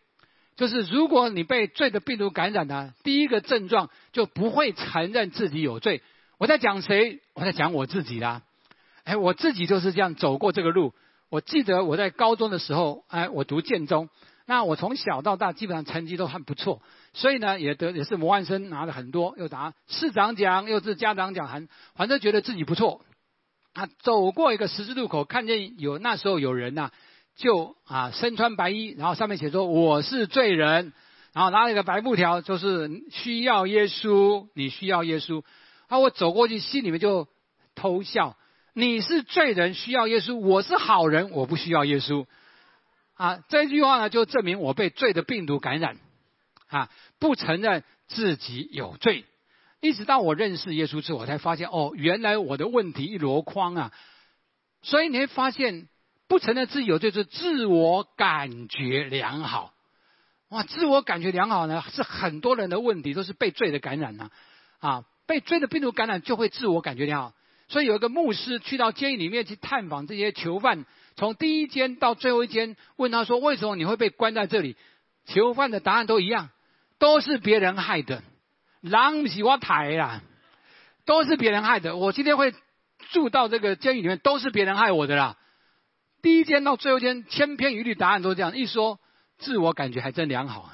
就是如果你被罪的病毒感染呢，第一个症状就不会承认自己有罪。我在讲谁？我在讲我自己啦。哎，我自己就是这样走过这个路。我记得我在高中的时候，哎，我读建中，那我从小到大基本上成绩都很不错，所以呢也得也是模范生拿了很多，又拿市长奖，又是家长奖，还反正觉得自己不错。啊，走过一个十字路口，看见有那时候有人呐。就啊，身穿白衣，然后上面写说我是罪人，然后拿了一个白布条，就是需要耶稣，你需要耶稣。啊，我走过去，心里面就偷笑。你是罪人，需要耶稣；我是好人，我不需要耶稣。啊，这句话呢，就证明我被罪的病毒感染，啊，不承认自己有罪。一直到我认识耶稣之后，我才发现哦，原来我的问题一箩筐啊。所以你会发现。不承认自己有罪，是自我感觉良好。哇，自我感觉良好呢，是很多人的问题，都是被罪的感染呢。啊，被追的病毒感染就会自我感觉良好。所以有一个牧师去到监狱里面去探访这些囚犯，从第一间到最后一间，问他说：“为什么你会被关在这里？”囚犯的答案都一样，都是别人害的。狼喜欢抬呀，都是别人害的。我今天会住到这个监狱里面，都是别人害我的啦。第一间到最后间，千篇一律答案都这样。一说自我感觉还真良好，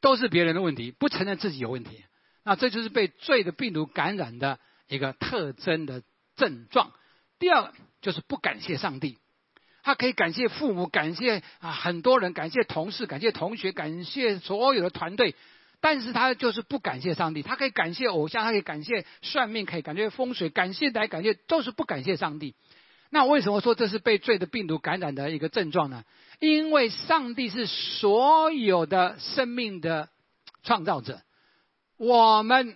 都是别人的问题，不承认自己有问题。那这就是被罪的病毒感染的一个特征的症状。第二就是不感谢上帝，他可以感谢父母，感谢啊很多人，感谢同事，感谢同学，感谢所有的团队，但是他就是不感谢上帝。他可以感谢偶像，他可以感谢算命，可以感谢风水，感谢来感谢都是不感谢上帝。那为什么说这是被罪的病毒感染的一个症状呢？因为上帝是所有的生命的创造者，我们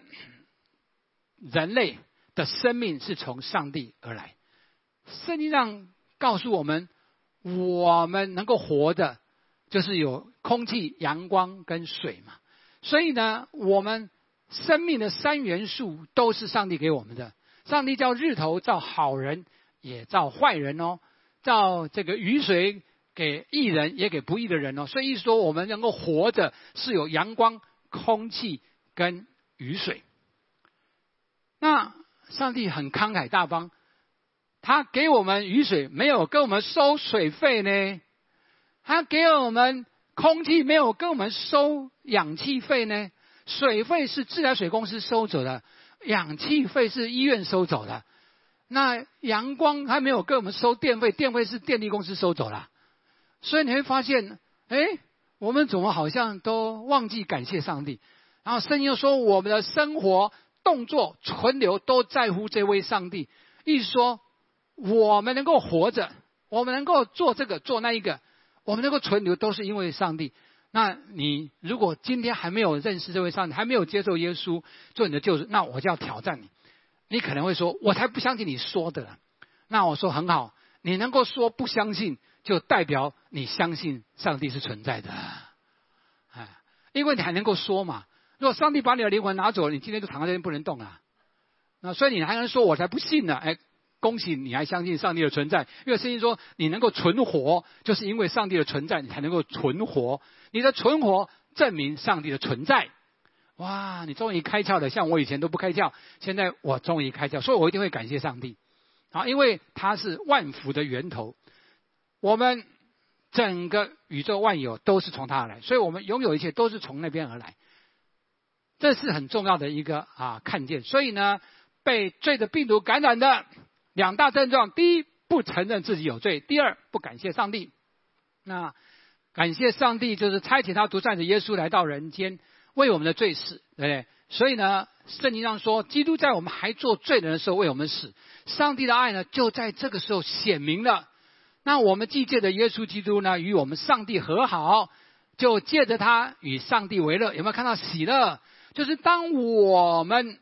人类的生命是从上帝而来。圣经上告诉我们，我们能够活的，就是有空气、阳光跟水嘛。所以呢，我们生命的三元素都是上帝给我们的。上帝叫日头照好人。也造坏人哦，造这个雨水给义人，也给不义的人哦。所以说，我们能够活着是有阳光、空气跟雨水。那上帝很慷慨大方，他给我们雨水，没有跟我们收水费呢；他给我们空气，没有跟我们收氧气费呢。水费是自来水公司收走的，氧气费是医院收走的。那阳光还没有跟我们收电费，电费是电力公司收走了，所以你会发现，哎，我们怎么好像都忘记感谢上帝？然后圣经又说，我们的生活、动作、存留都在乎这位上帝。意思说，我们能够活着，我们能够做这个做那一个，我们能够存留，都是因为上帝。那你如果今天还没有认识这位上帝，还没有接受耶稣做你的救主，那我就要挑战你。你可能会说：“我才不相信你说的。”那我说很好，你能够说不相信，就代表你相信上帝是存在的。哎，因为你还能够说嘛。如果上帝把你的灵魂拿走了，你今天就躺在这边不能动啊。那所以你还能说：“我才不信呢。”哎，恭喜你还相信上帝的存在，因为圣经说你能够存活，就是因为上帝的存在，你才能够存活。你的存活证明上帝的存在。哇，你终于开窍了！像我以前都不开窍，现在我终于开窍，所以我一定会感谢上帝啊，因为他是万福的源头。我们整个宇宙万有都是从他而来，所以我们拥有一切都是从那边而来。这是很重要的一个啊看见。所以呢，被罪的病毒感染的两大症状：第一，不承认自己有罪；第二，不感谢上帝。那感谢上帝，就是差遣他独生子耶稣来到人间。为我们的罪死，对不对？所以呢，圣经上说，基督在我们还做罪人的时候为我们死。上帝的爱呢，就在这个时候显明了。那我们既借着耶稣基督呢，与我们上帝和好，就借着他与上帝为乐。有没有看到喜乐？就是当我们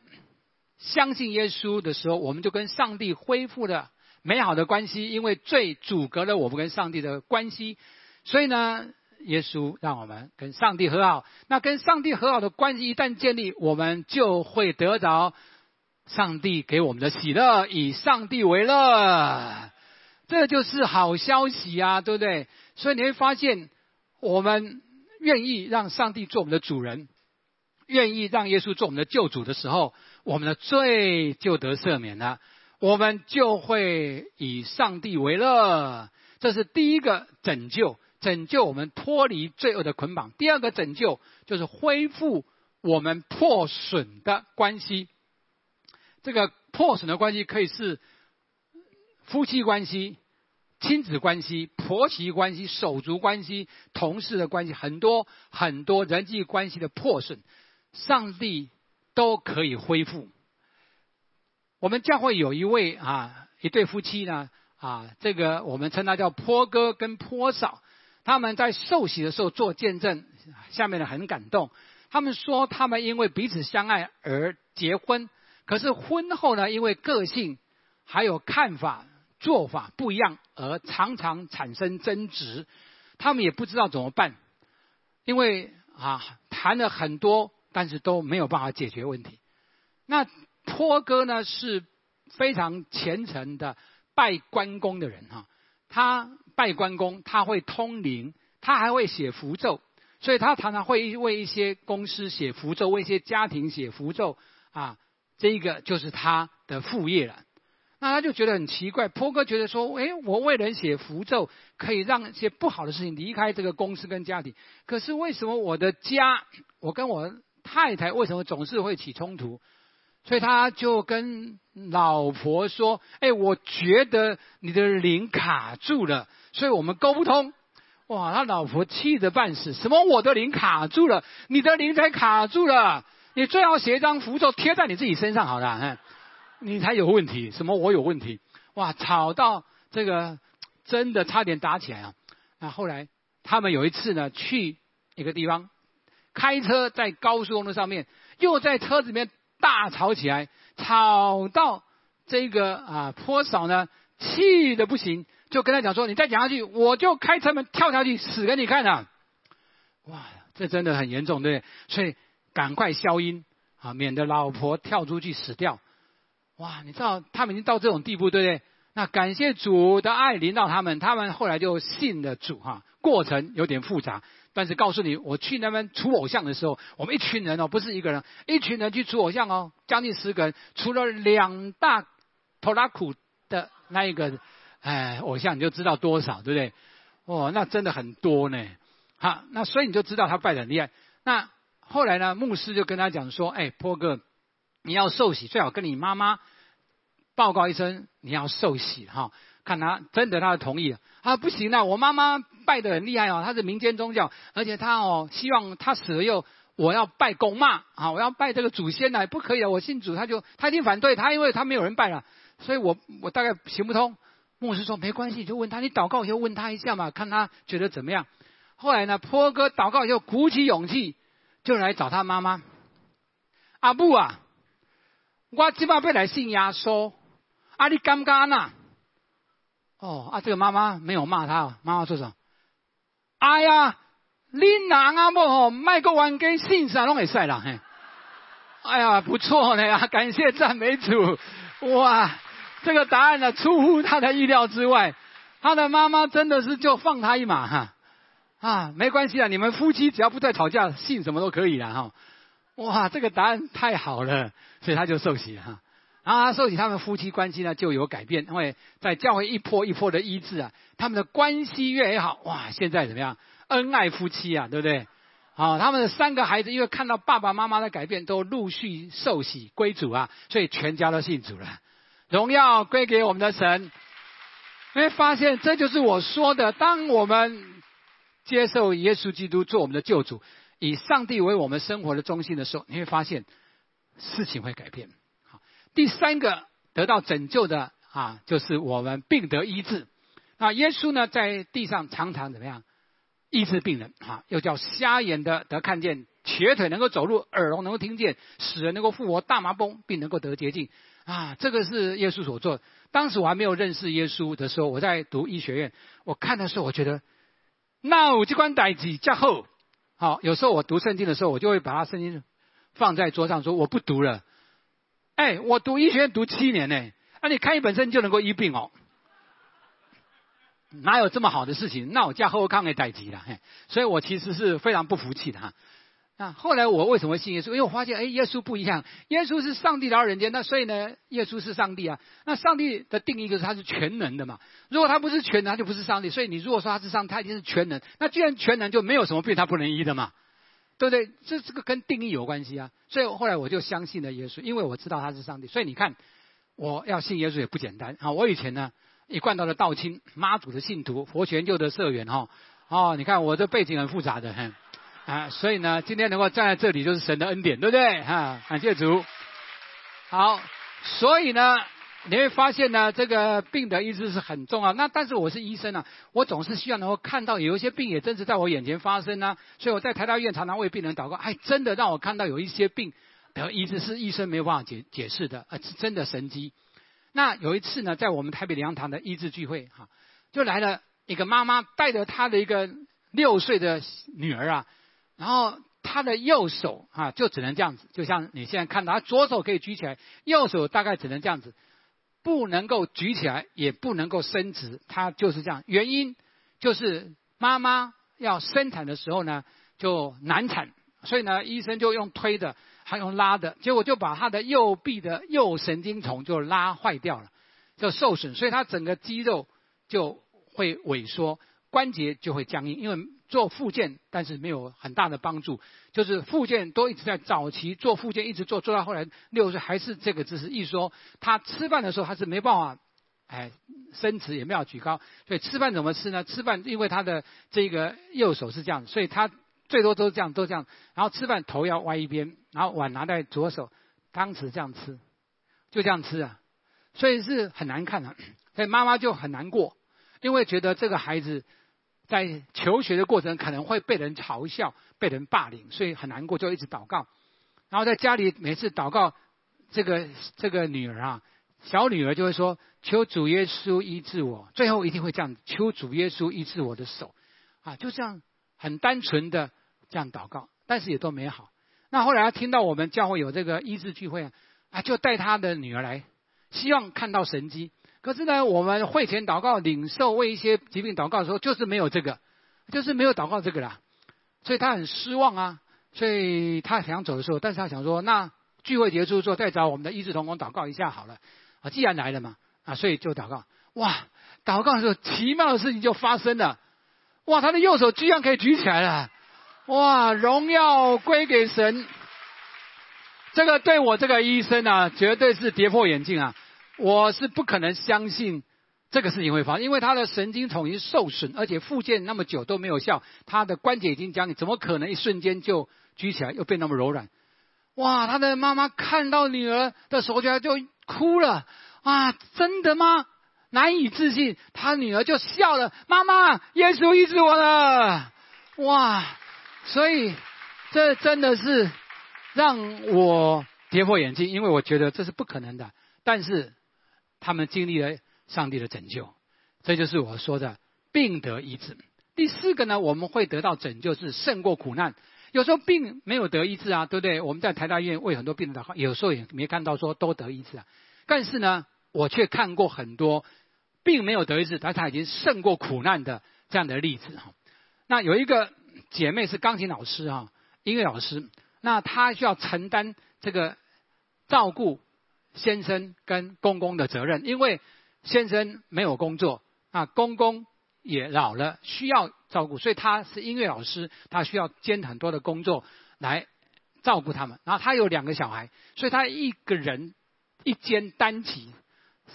相信耶稣的时候，我们就跟上帝恢复了美好的关系，因为罪阻隔了我们跟上帝的关系，所以呢，耶稣让我们跟上帝和好。那跟上帝和好的关系一旦建立，我们就会得着上帝给我们的喜乐，以上帝为乐，这就是好消息啊，对不对？所以你会发现，我们愿意让上帝做我们的主人。愿意让耶稣做我们的救主的时候，我们的罪就得赦免了，我们就会以上帝为乐。这是第一个拯救，拯救我们脱离罪恶的捆绑。第二个拯救就是恢复我们破损的关系。这个破损的关系可以是夫妻关系、亲子关系、婆媳关系、手足关系、同事的关系，很多很多人际关系的破损。上帝都可以恢复。我们教会有一位啊，一对夫妻呢，啊，这个我们称他叫坡哥跟坡嫂。他们在受洗的时候做见证，下面的很感动。他们说，他们因为彼此相爱而结婚，可是婚后呢，因为个性还有看法、做法不一样，而常常产生争执。他们也不知道怎么办，因为啊，谈了很多。但是都没有办法解决问题。那坡哥呢是非常虔诚的拜关公的人哈，他拜关公，他会通灵，他还会写符咒，所以他常常会为一些公司写符咒，为一些家庭写符咒啊，这一个就是他的副业了。那他就觉得很奇怪，坡哥觉得说，诶，我为人写符咒，可以让一些不好的事情离开这个公司跟家庭，可是为什么我的家，我跟我太太为什么总是会起冲突？所以他就跟老婆说：“哎，我觉得你的灵卡住了，所以我们沟不通。”哇，他老婆气得半死。什么？我的灵卡住了？你的灵才卡住了！你最好写一张符咒贴在你自己身上好了，你才有问题。什么？我有问题？哇，吵到这个真的差点打起来啊！那后来他们有一次呢，去一个地方。开车在高速公路上面，又在车子里面大吵起来，吵到这个啊坡嫂呢气的不行，就跟他讲说：“你再讲下去，我就开车门跳下去死给你看啊！”哇，这真的很严重，对不对？所以赶快消音啊，免得老婆跳出去死掉。哇，你知道他们已经到这种地步，对不对？那感谢主的爱临到他们，他们后来就信了主哈。过程有点复杂。但是告诉你，我去那边除偶像的时候，我们一群人哦，不是一个人，一群人去除偶像哦，将近十个人，除了两大托拉库的那一个，哎，偶像你就知道多少，对不对？哦，那真的很多呢。好，那所以你就知道他拜的很厉害。那后来呢，牧师就跟他讲说，哎，波哥，你要受洗，最好跟你妈妈报告一声，你要受洗哈。看他征得他的同意啊，不行啊，我妈妈拜的很厉害哦，她是民间宗教，而且她哦希望她死了又我要拜公妈啊，我要拜这个祖先呢，不可以的，我信主，他就他一定反对他，因为他没有人拜了，所以我我大概行不通。牧师说没关系，就问他，你祷告以后问他一下嘛，看他觉得怎么样。后来呢，坡哥祷告以后鼓起勇气，就来找他妈妈。阿母啊，我今晚要来信耶稣，啊你敢不敢呐？哦啊，这个妈妈没有骂他，妈妈说什么？哎呀，你男啊，莫吼，卖个玩给信啥拢会晒啦嘿。哎呀，不错呢啊，感谢赞美主，哇，这个答案呢出乎他的意料之外，他的妈妈真的是就放他一马哈，啊，没关系啊，你们夫妻只要不再吵架，信什么都可以了哈。哇，这个答案太好了，所以他就受洗哈。啊受洗他们夫妻关系呢就有改变，因为在教会一波一波的医治啊，他们的关系越来越好，哇，现在怎么样？恩爱夫妻啊，对不对？好，他们的三个孩子因为看到爸爸妈妈的改变，都陆续受洗归主啊，所以全家都信主了。荣耀归给我们的神。因为发现这就是我说的，当我们接受耶稣基督做我们的救主，以上帝为我们生活的中心的时候，你会发现事情会改变。第三个得到拯救的啊，就是我们病得医治。那耶稣呢，在地上常常怎么样医治病人啊？又叫瞎眼的得看见，瘸腿能够走路，耳聋能够听见，死人能够复活，大麻风并能够得洁净。啊，这个是耶稣所做的。当时我还没有认识耶稣的时候，我在读医学院，我看的时候，我觉得那我这关代几加厚。好，有时候我读圣经的时候，我就会把它圣经放在桌上，说我不读了。哎，我读医学院读七年呢，那你看一本圣经就能够医病哦？哪有这么好的事情？那我加后抗给代级了，所以我其实是非常不服气的哈。那后来我为什么信耶稣？因为我发现，哎，耶稣不一样，耶稣是上帝来到人间，那所以呢，耶稣是上帝啊。那上帝的定义就是他是全能的嘛。如果他不是全能，他就不是上帝。所以你如果说他是上，他一定是全能。那既然全能，就没有什么病他不能医的嘛，对不对？这这个跟定义有关系啊。所以后来我就相信了耶稣，因为我知道他是上帝。所以你看，我要信耶稣也不简单啊。我以前呢，一贯到了道亲妈祖的信徒，佛学就的社员哈。哦，你看我这背景很复杂的很。啊，所以呢，今天能够站在这里就是神的恩典，对不对？哈，感谢主。好，所以呢，你会发现呢，这个病的医治是很重要。那但是我是医生啊，我总是希望能够看到有一些病也真实在我眼前发生啊。所以我在台大医院常常为病人祷告，哎，真的让我看到有一些病的医治是医生没有办法解解释的，呃，是真的神机。那有一次呢，在我们台北良堂的医治聚会，哈，就来了一个妈妈带着她的一个六岁的女儿啊。然后他的右手啊，就只能这样子，就像你现在看到，他左手可以举起来，右手大概只能这样子，不能够举起来，也不能够伸直，他就是这样。原因就是妈妈要生产的时候呢，就难产，所以呢，医生就用推的，还用拉的，结果就把他的右臂的右神经丛就拉坏掉了，就受损，所以他整个肌肉就会萎缩，关节就会僵硬，因为。做复健，但是没有很大的帮助。就是复健都一直在早期做复健，一直做做到后来六十岁还是这个姿势。一说他吃饭的时候他是没办法，哎，伸直也没有举高。所以吃饭怎么吃呢？吃饭因为他的这个右手是这样，所以他最多都是这样，都这样。然后吃饭头要歪一边，然后碗拿在左手，汤匙这样吃，就这样吃啊。所以是很难看的，所以妈妈就很难过，因为觉得这个孩子。在求学的过程可能会被人嘲笑、被人霸凌，所以很难过，就一直祷告。然后在家里每次祷告，这个这个女儿啊，小女儿就会说：“求主耶稣医治我。”最后一定会这样：“求主耶稣医治我的手。”啊，就这样很单纯的这样祷告，但是也都没好。那后来他听到我们教会有这个医治聚会啊，啊，就带他的女儿来，希望看到神迹。可是呢，我们会前祷告、领受为一些疾病祷告的时候，就是没有这个，就是没有祷告这个啦，所以他很失望啊。所以他想走的时候，但是他想说，那聚会结束之后再找我们的医治同工祷告一下好了。啊，既然来了嘛，啊，所以就祷告。哇，祷告的时候，奇妙的事情就发生了。哇，他的右手居然可以举起来了。哇，荣耀归给神。这个对我这个医生啊，绝对是跌破眼镜啊。我是不可能相信这个事情会发生，因为他的神经丛已经受损，而且复健那么久都没有效，他的关节已经僵硬，怎么可能一瞬间就举起来又变那么柔软？哇！他的妈妈看到女儿的手脚就哭了，啊，真的吗？难以置信，他女儿就笑了，妈妈，耶稣医治我了，哇！所以这真的是让我跌破眼镜，因为我觉得这是不可能的，但是。他们经历了上帝的拯救，这就是我说的病得医治。第四个呢，我们会得到拯救是胜过苦难。有时候病没有得医治啊，对不对？我们在台大医院为很多病人的话，有时候也没看到说都得医治啊。但是呢，我却看过很多病没有得医治，但他已经胜过苦难的这样的例子哈。那有一个姐妹是钢琴老师啊，音乐老师，那她需要承担这个照顾。先生跟公公的责任，因为先生没有工作啊，公公也老了，需要照顾，所以他是音乐老师，他需要兼很多的工作来照顾他们。然后他有两个小孩，所以他一个人一肩担起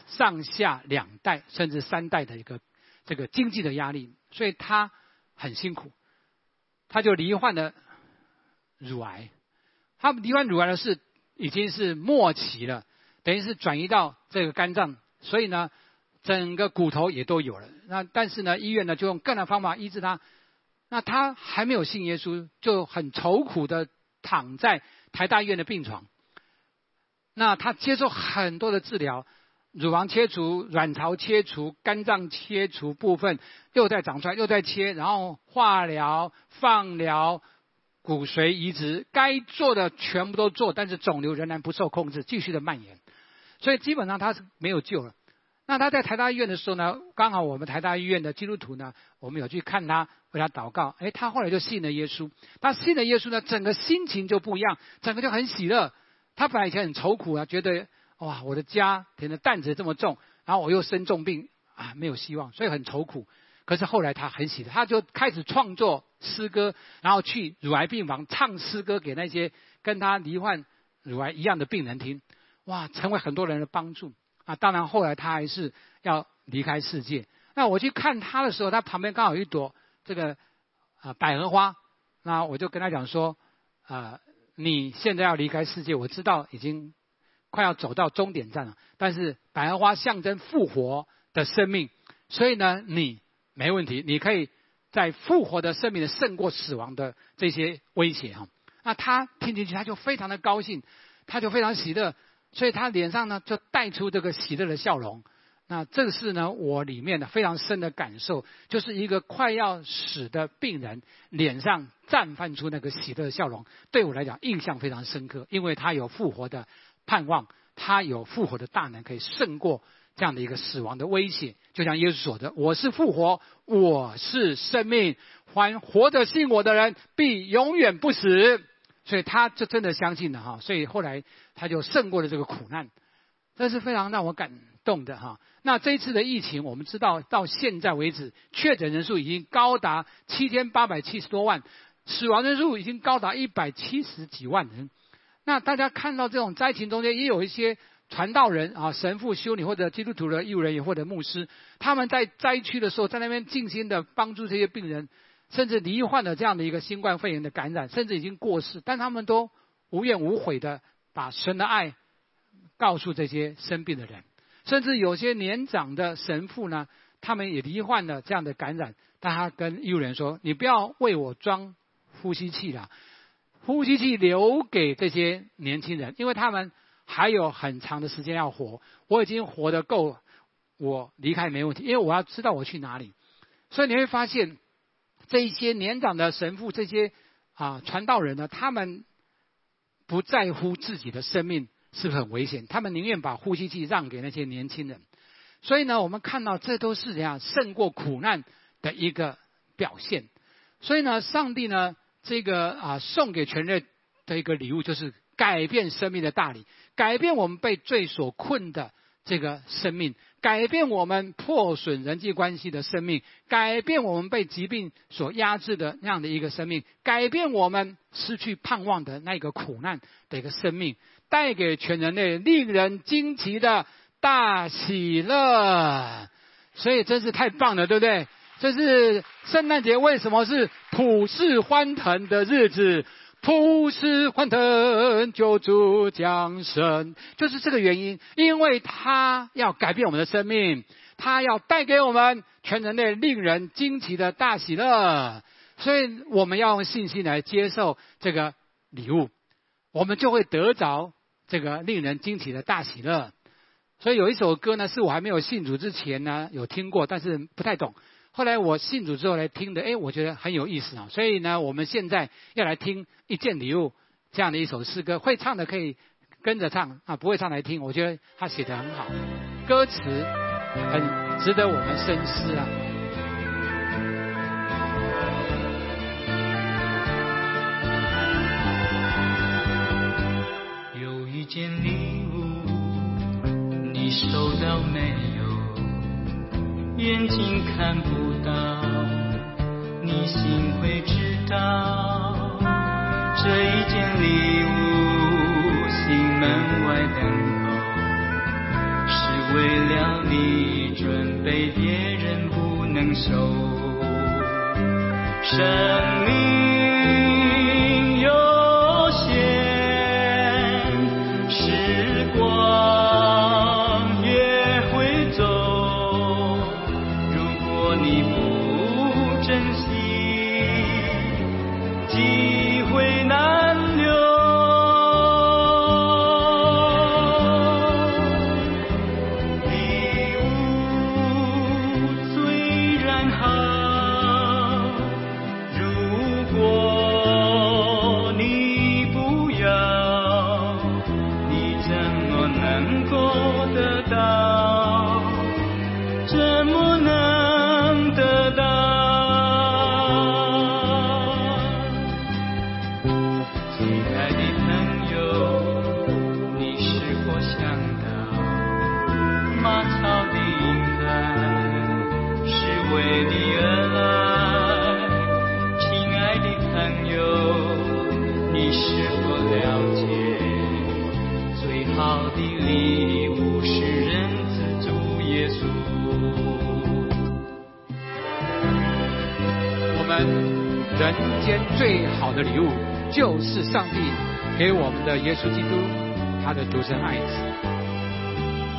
上下两代甚至三代的一个这个经济的压力，所以他很辛苦。他就罹患了乳癌，他罹患乳癌的是已经是末期了。等于是转移到这个肝脏，所以呢，整个骨头也都有了。那但是呢，医院呢就用各种方法医治他。那他还没有信耶稣，就很愁苦的躺在台大医院的病床。那他接受很多的治疗，乳房切除、卵巢切除、肝脏切除部分又在长出来，又在切，然后化疗、放疗、骨髓移植，该做的全部都做，但是肿瘤仍然不受控制，继续的蔓延，所以基本上他是没有救了。那他在台大医院的时候呢，刚好我们台大医院的基督徒呢，我们有去看他，为他祷告，哎，他后来就信了耶稣。他信了耶稣呢，整个心情就不一样，整个就很喜乐。他本来以前很愁苦啊，觉得哇，我的家填的担子这么重，然后我又生重病啊，没有希望，所以很愁苦。可是后来他很喜乐，他就开始创作诗歌，然后去乳癌病房唱诗歌给那些跟他罹患乳癌一样的病人听，哇，成为很多人的帮助啊。当然后来他还是要离开世界。那我去看他的时候，他旁边刚好有一朵这个啊百合花，那我就跟他讲说啊。你现在要离开世界，我知道已经快要走到终点站了。但是百合花象征复活的生命，所以呢，你没问题，你可以在复活的生命的胜过死亡的这些威胁哈。那他听进去，他就非常的高兴，他就非常喜乐，所以他脸上呢就带出这个喜乐的笑容。那这是呢，我里面的非常深的感受，就是一个快要死的病人脸上绽放出那个喜乐的笑容，对我来讲印象非常深刻，因为他有复活的盼望，他有复活的大能，可以胜过这样的一个死亡的威胁。就像耶稣说的：“我是复活，我是生命，还活着信我的人必永远不死。”所以他就真的相信了哈，所以后来他就胜过了这个苦难，这是非常让我感动的哈。那这一次的疫情，我们知道到现在为止，确诊人数已经高达七千八百七十多万，死亡人数已经高达一百七十几万人。那大家看到这种灾情中间，也有一些传道人啊、神父、修女或者基督徒的义务人员或者牧师，他们在灾区的时候，在那边尽心的帮助这些病人，甚至罹患了这样的一个新冠肺炎的感染，甚至已经过世，但他们都无怨无悔的把神的爱告诉这些生病的人。甚至有些年长的神父呢，他们也罹患了这样的感染，但他跟医务人员说：“你不要为我装呼吸器了，呼吸器留给这些年轻人，因为他们还有很长的时间要活。我已经活得够了，我离开没问题，因为我要知道我去哪里。所以你会发现，这些年长的神父，这些啊传道人呢，他们不在乎自己的生命。”是不是很危险？他们宁愿把呼吸器让给那些年轻人。所以呢，我们看到这都是怎样胜过苦难的一个表现。所以呢，上帝呢，这个啊，送给全人的一个礼物，就是改变生命的大礼，改变我们被罪所困的这个生命，改变我们破损人际关系的生命，改变我们被疾病所压制的那样的一个生命，改变我们失去盼望的那个苦难的一个生命。带给全人类令人惊奇的大喜乐，所以真是太棒了，对不对？这是圣诞节为什么是普世欢腾的日子？普世欢腾，救主降生，就是这个原因，因为他要改变我们的生命，他要带给我们全人类令人惊奇的大喜乐，所以我们要用信心来接受这个礼物，我们就会得着。这个令人惊奇的大喜乐，所以有一首歌呢，是我还没有信主之前呢有听过，但是不太懂。后来我信主之后来听的，哎，我觉得很有意思啊。所以呢，我们现在要来听一件礼物这样的一首诗歌，会唱的可以跟着唱啊，不会唱来听。我觉得他写的很好，歌词很值得我们深思啊。有一件礼物，你收到没有？眼睛看不到，你心会知道。这一件礼物，心门外等候，是为了你准备，别人不能收。生命。给我们的耶稣基督，他的独生爱子。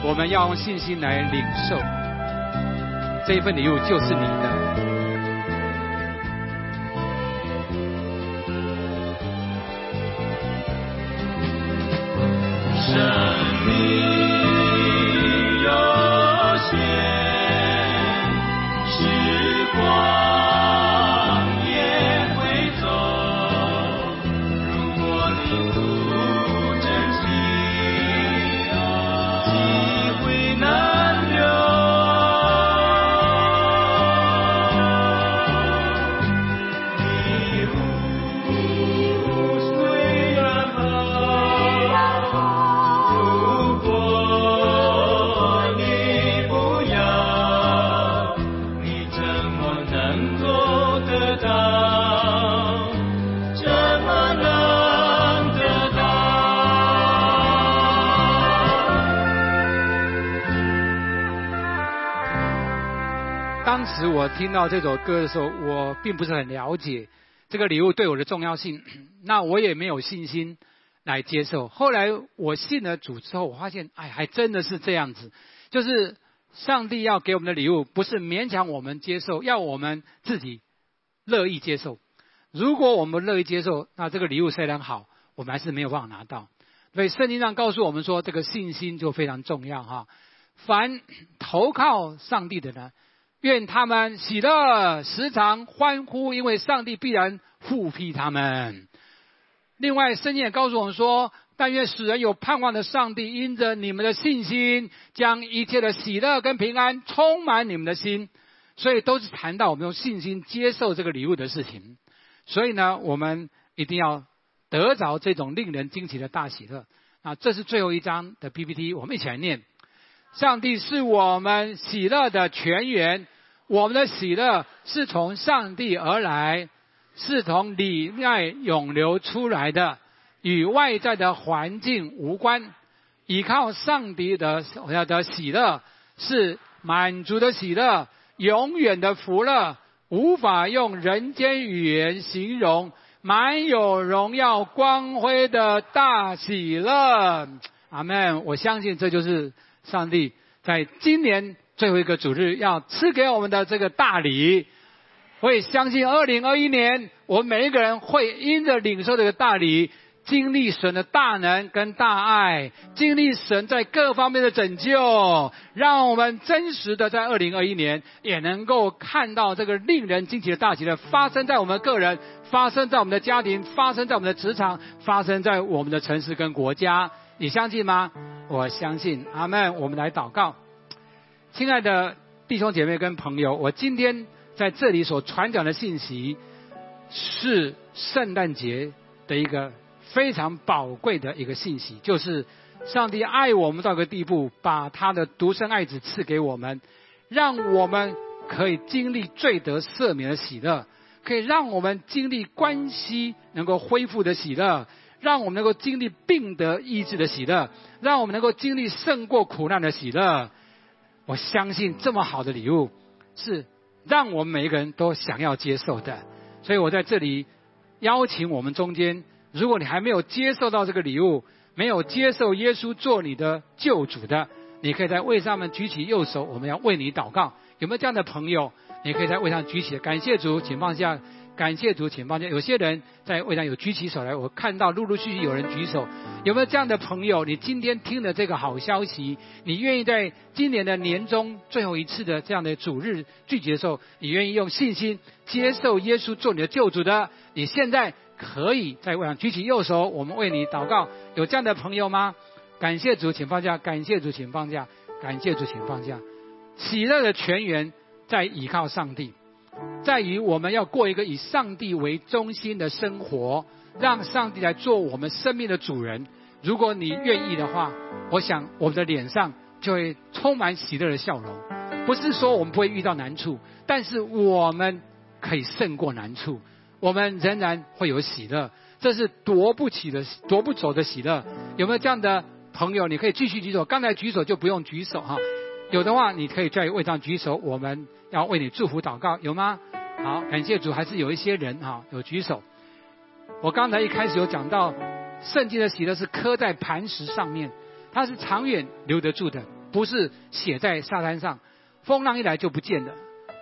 我们要用信心来领受这一份礼物，就是你的。听到这首歌的时候，我并不是很了解这个礼物对我的重要性，那我也没有信心来接受。后来我信了主之后，我发现，哎，还真的是这样子，就是上帝要给我们的礼物，不是勉强我们接受，要我们自己乐意接受。如果我们乐意接受，那这个礼物虽然好，我们还是没有办法拿到。所以圣经上告诉我们说，这个信心就非常重要哈。凡投靠上帝的呢？愿他们喜乐，时常欢呼，因为上帝必然复庇他们。另外，圣经也告诉我们说：“但愿使人有盼望的上帝，因着你们的信心，将一切的喜乐跟平安充满你们的心。”所以，都是谈到我们用信心接受这个礼物的事情。所以呢，我们一定要得着这种令人惊奇的大喜乐。啊，这是最后一章的 PPT，我们一起来念：上帝是我们喜乐的泉源。我们的喜乐是从上帝而来，是从里面涌流出来的，与外在的环境无关。依靠上帝的要的喜乐是满足的喜乐，永远的福乐，无法用人间语言形容，满有荣耀光辉的大喜乐。阿门！我相信这就是上帝在今年。最后一个主日要赐给我们的这个大礼，我也相信二零二一年，我们每一个人会因着领受这个大礼，经历神的大能跟大爱，经历神在各方面的拯救，让我们真实的在二零二一年也能够看到这个令人惊奇的大喜的发生在我们个人，发生在我们的家庭，发生在我们的职场，发生在我们的城市跟国家。你相信吗？我相信。阿门。我们来祷告。亲爱的弟兄姐妹跟朋友，我今天在这里所传讲的信息，是圣诞节的一个非常宝贵的一个信息，就是上帝爱我们到个地步，把他的独生爱子赐给我们，让我们可以经历罪得赦免的喜乐，可以让我们经历关系能够恢复的喜乐，让我们能够经历病得医治的喜乐，让我们能够经历胜过苦难的喜乐。我相信这么好的礼物是让我们每一个人都想要接受的，所以我在这里邀请我们中间，如果你还没有接受到这个礼物，没有接受耶稣做你的救主的，你可以在位上面举起右手，我们要为你祷告。有没有这样的朋友？你可以在位上举起，感谢主，请放下。感谢主，请放下。有些人在位上有举起手来，我看到陆陆续续有人举手。有没有这样的朋友？你今天听了这个好消息，你愿意在今年的年终最后一次的这样的主日聚集的时候，你愿意用信心接受耶稣做你的救主的？你现在可以在位上举起右手，我们为你祷告。有这样的朋友吗？感谢主，请放下。感谢主，请放下。感谢主，请放下。喜乐的泉源在倚靠上帝。在于我们要过一个以上帝为中心的生活，让上帝来做我们生命的主人。如果你愿意的话，我想我们的脸上就会充满喜乐的笑容。不是说我们不会遇到难处，但是我们可以胜过难处，我们仍然会有喜乐。这是夺不起的、夺不走的喜乐。有没有这样的朋友？你可以继续举手。刚才举手就不用举手哈。有的话，你可以在位上举手，我们要为你祝福祷告，有吗？好，感谢主，还是有一些人哈有举手。我刚才一开始有讲到，圣经的喜乐是刻在磐石上面，它是长远留得住的，不是写在沙滩上，风浪一来就不见了。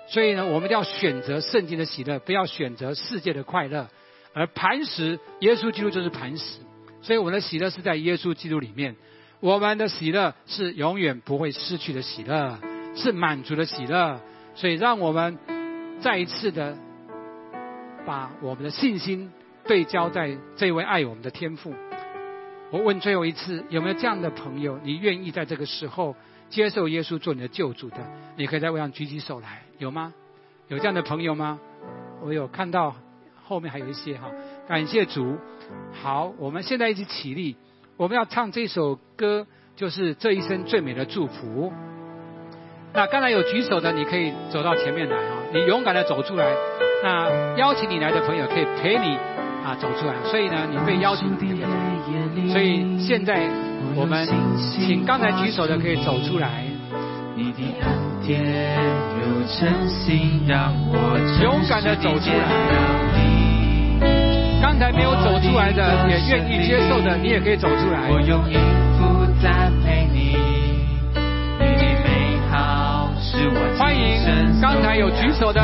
所以呢，我们要选择圣经的喜乐，不要选择世界的快乐。而磐石，耶稣基督就是磐石，所以我们的喜乐是在耶稣基督里面。我们的喜乐是永远不会失去的喜乐，是满足的喜乐。所以，让我们再一次的把我们的信心对焦在这位爱我们的天父。我问最后一次，有没有这样的朋友，你愿意在这个时候接受耶稣做你的救主的？你可以在位上举起手来，有吗？有这样的朋友吗？我有看到后面还有一些哈，感谢主。好，我们现在一起起立。我们要唱这首歌，就是这一生最美的祝福。那刚才有举手的，你可以走到前面来啊，你勇敢的走出来。那邀请你来的朋友可以陪你啊走出来。所以呢，你被邀请。所以现在我们请刚才举手的可以走出来。勇敢的走出来。刚才没有走出来的，也愿意接受的，你也可以走出来。我用音符赞美你，你的美好是我欢迎刚才有举手的，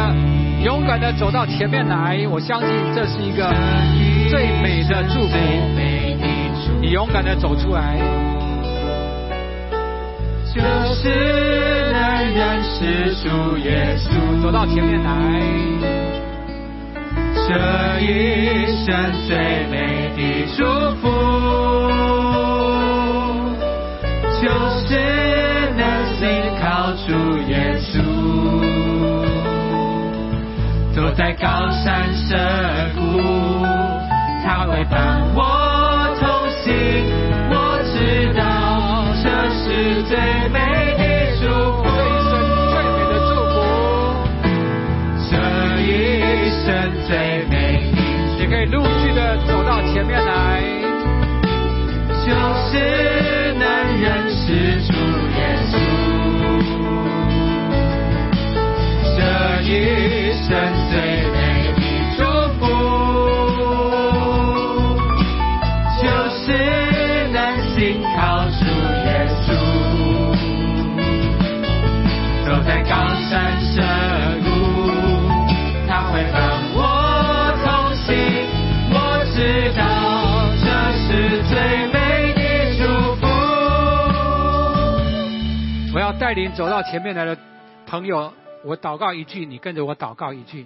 勇敢的走到前面来。我相信这是一个最美的祝福。你勇敢的走出来。就是走到前面来。这一生最美的祝福，就是能信靠主耶稣，走在高山深谷，他会帮是能认识主耶稣，舍一生罪带领走到前面来的朋友，我祷告一句，你跟着我祷告一句。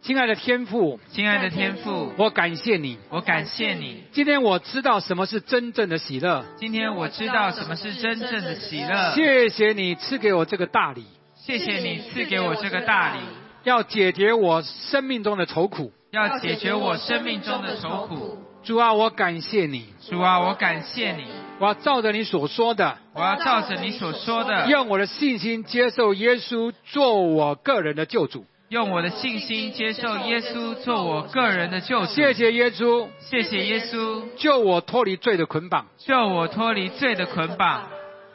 亲爱的天父，亲爱的天父，我感谢你，我感谢你。今天我知道什么是真正的喜乐。今天我知道什么是真正的喜乐。谢谢你赐给我这个大礼。谢谢你赐给我这个大礼，要解决我生命中的愁苦。要解决我生命中的愁苦。主啊，我感谢你。主啊，我感谢你。我要照着你所说的，我要照着你所说的，用我的信心接受耶稣做我个人的救主，用我的信心接受耶稣做我个人的救主。谢谢耶稣，谢谢耶稣，救我脱离罪的捆绑，救我脱离罪的捆绑。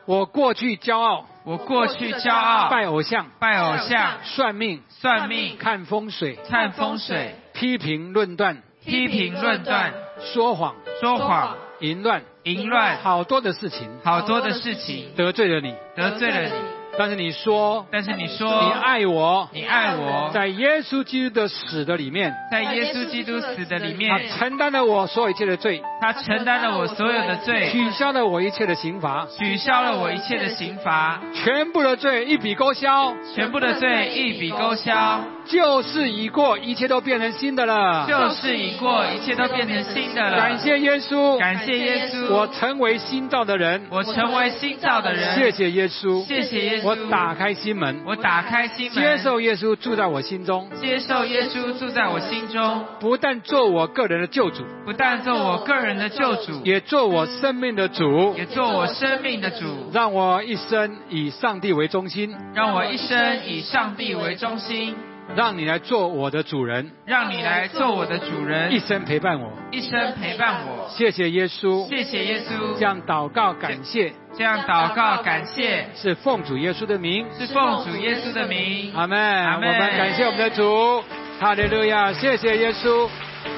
我过去骄傲，我过去骄傲，拜偶像，拜偶像，算命，算命，看风水，看风水，批评论断，批评论断，说谎，说谎，淫乱。淫乱，好多的事情，好多的事情得罪了你，得罪了你。但是你说，但是你说，你爱我，你爱我，在耶稣基督的死的里面，在耶稣基督死的里面，他承担了我所有一切的罪，他承担了我所有的罪，取消了我一切的刑罚，取消了我一切的刑罚，全部的罪一笔勾销，全部的罪一笔勾销，旧事已过，一切都变成新的了，旧事已过，一切都变成新的了。感谢耶稣，感谢耶稣，我成为新造的人，我成为新造的人，谢谢耶稣，谢谢耶稣，我打开。心门，我打开心门，接受耶稣住在我心中，接受耶稣住在我心中，不但做我个人的救主，不但做我个人的救主，也做我生命的主，也做我生命的主，让我一生以上帝为中心，让我一生以上帝为中心。让你来做我的主人，让你来做我的主人，一生陪伴我，一生陪伴我。谢谢耶稣，谢谢耶稣。这样祷告感谢，这样祷告感谢，是奉主耶稣的名，是奉主耶稣的名。阿门，阿门。我们感谢我们的主。哈利路亚，谢谢耶稣。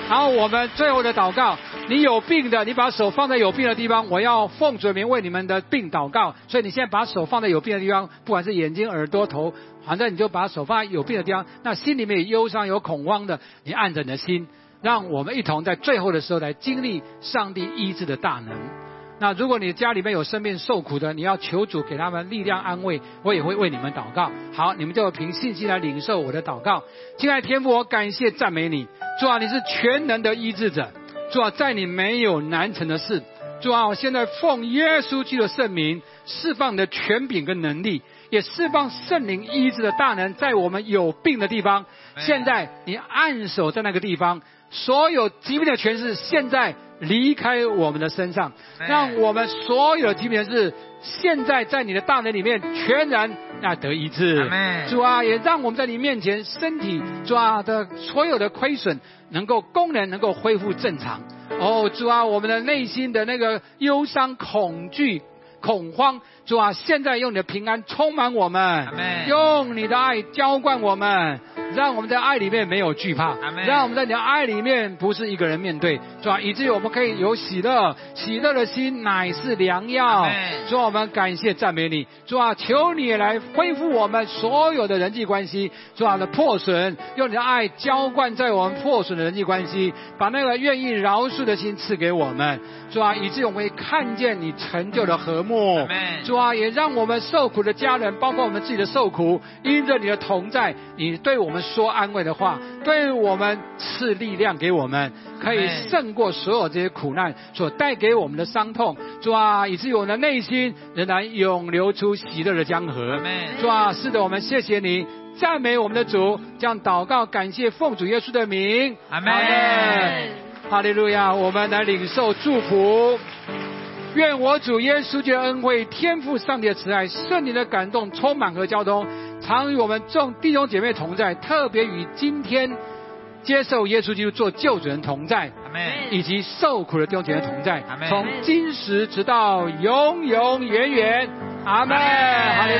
然后我们最后的祷告，你有病的，你把手放在有病的地方，我要奉主名为你们的病祷告。所以你现在把手放在有病的地方，不管是眼睛、耳朵、头，反正你就把手放在有病的地方。那心里面有忧伤、有恐慌的，你按着你的心，让我们一同在最后的时候来经历上帝医治的大能。那如果你家里面有生病受苦的，你要求主给他们力量安慰，我也会为你们祷告。好，你们就凭信心来领受我的祷告。亲爱的天父，我感谢赞美你，主啊，你是全能的医治者，主啊，在你没有难成的事。主啊，我现在奉耶稣基督的圣名，释放你的权柄跟能力，也释放圣灵医治的大能，在我们有病的地方。现在你按手在那个地方，所有疾病的权势现在离开我们的身上，让我们所有的疾病的事现在在你的大能里面全然那得医治。主啊，也让我们在你面前身体主啊的所有的亏损能够功能能够恢复正常。哦，主啊，我们的内心的那个忧伤、恐惧、恐慌，主啊，现在用你的平安充满我们，用你的爱浇灌我们，让我们在爱里面没有惧怕，让我们在你的爱里面不是一个人面对，主啊，以至于我们可以有喜乐，喜乐的心乃是良药。主啊，我们感谢赞美你，主啊，求你来恢复我们所有的人际关系，主啊的破损，用你的爱浇灌在我们破损的人际关系，把那个愿意饶恕的心赐给我们，主啊，以至于我们会看见你成就的和睦。主啊，也让我们受苦的家人，包括我们自己的受苦，因着你的同在，你对我们说安慰的话，对我们赐力量给我们，可以胜过所有这些苦难所带给我们的伤痛。主啊，以至于我们的内心仍然涌流出喜乐的江河。主啊，是的，我们谢谢你，赞美我们的主，这样祷告，感谢奉主耶稣的名。阿门。哈利路亚，我们来领受祝福。愿我主耶稣基督的恩惠、天赋上帝的慈爱、圣灵的感动充满和交通，常与我们众弟兄姐妹同在，特别与今天接受耶稣基督做救主人同在，以及受苦的弟兄姐妹同在，从今时直到永永远远，阿门。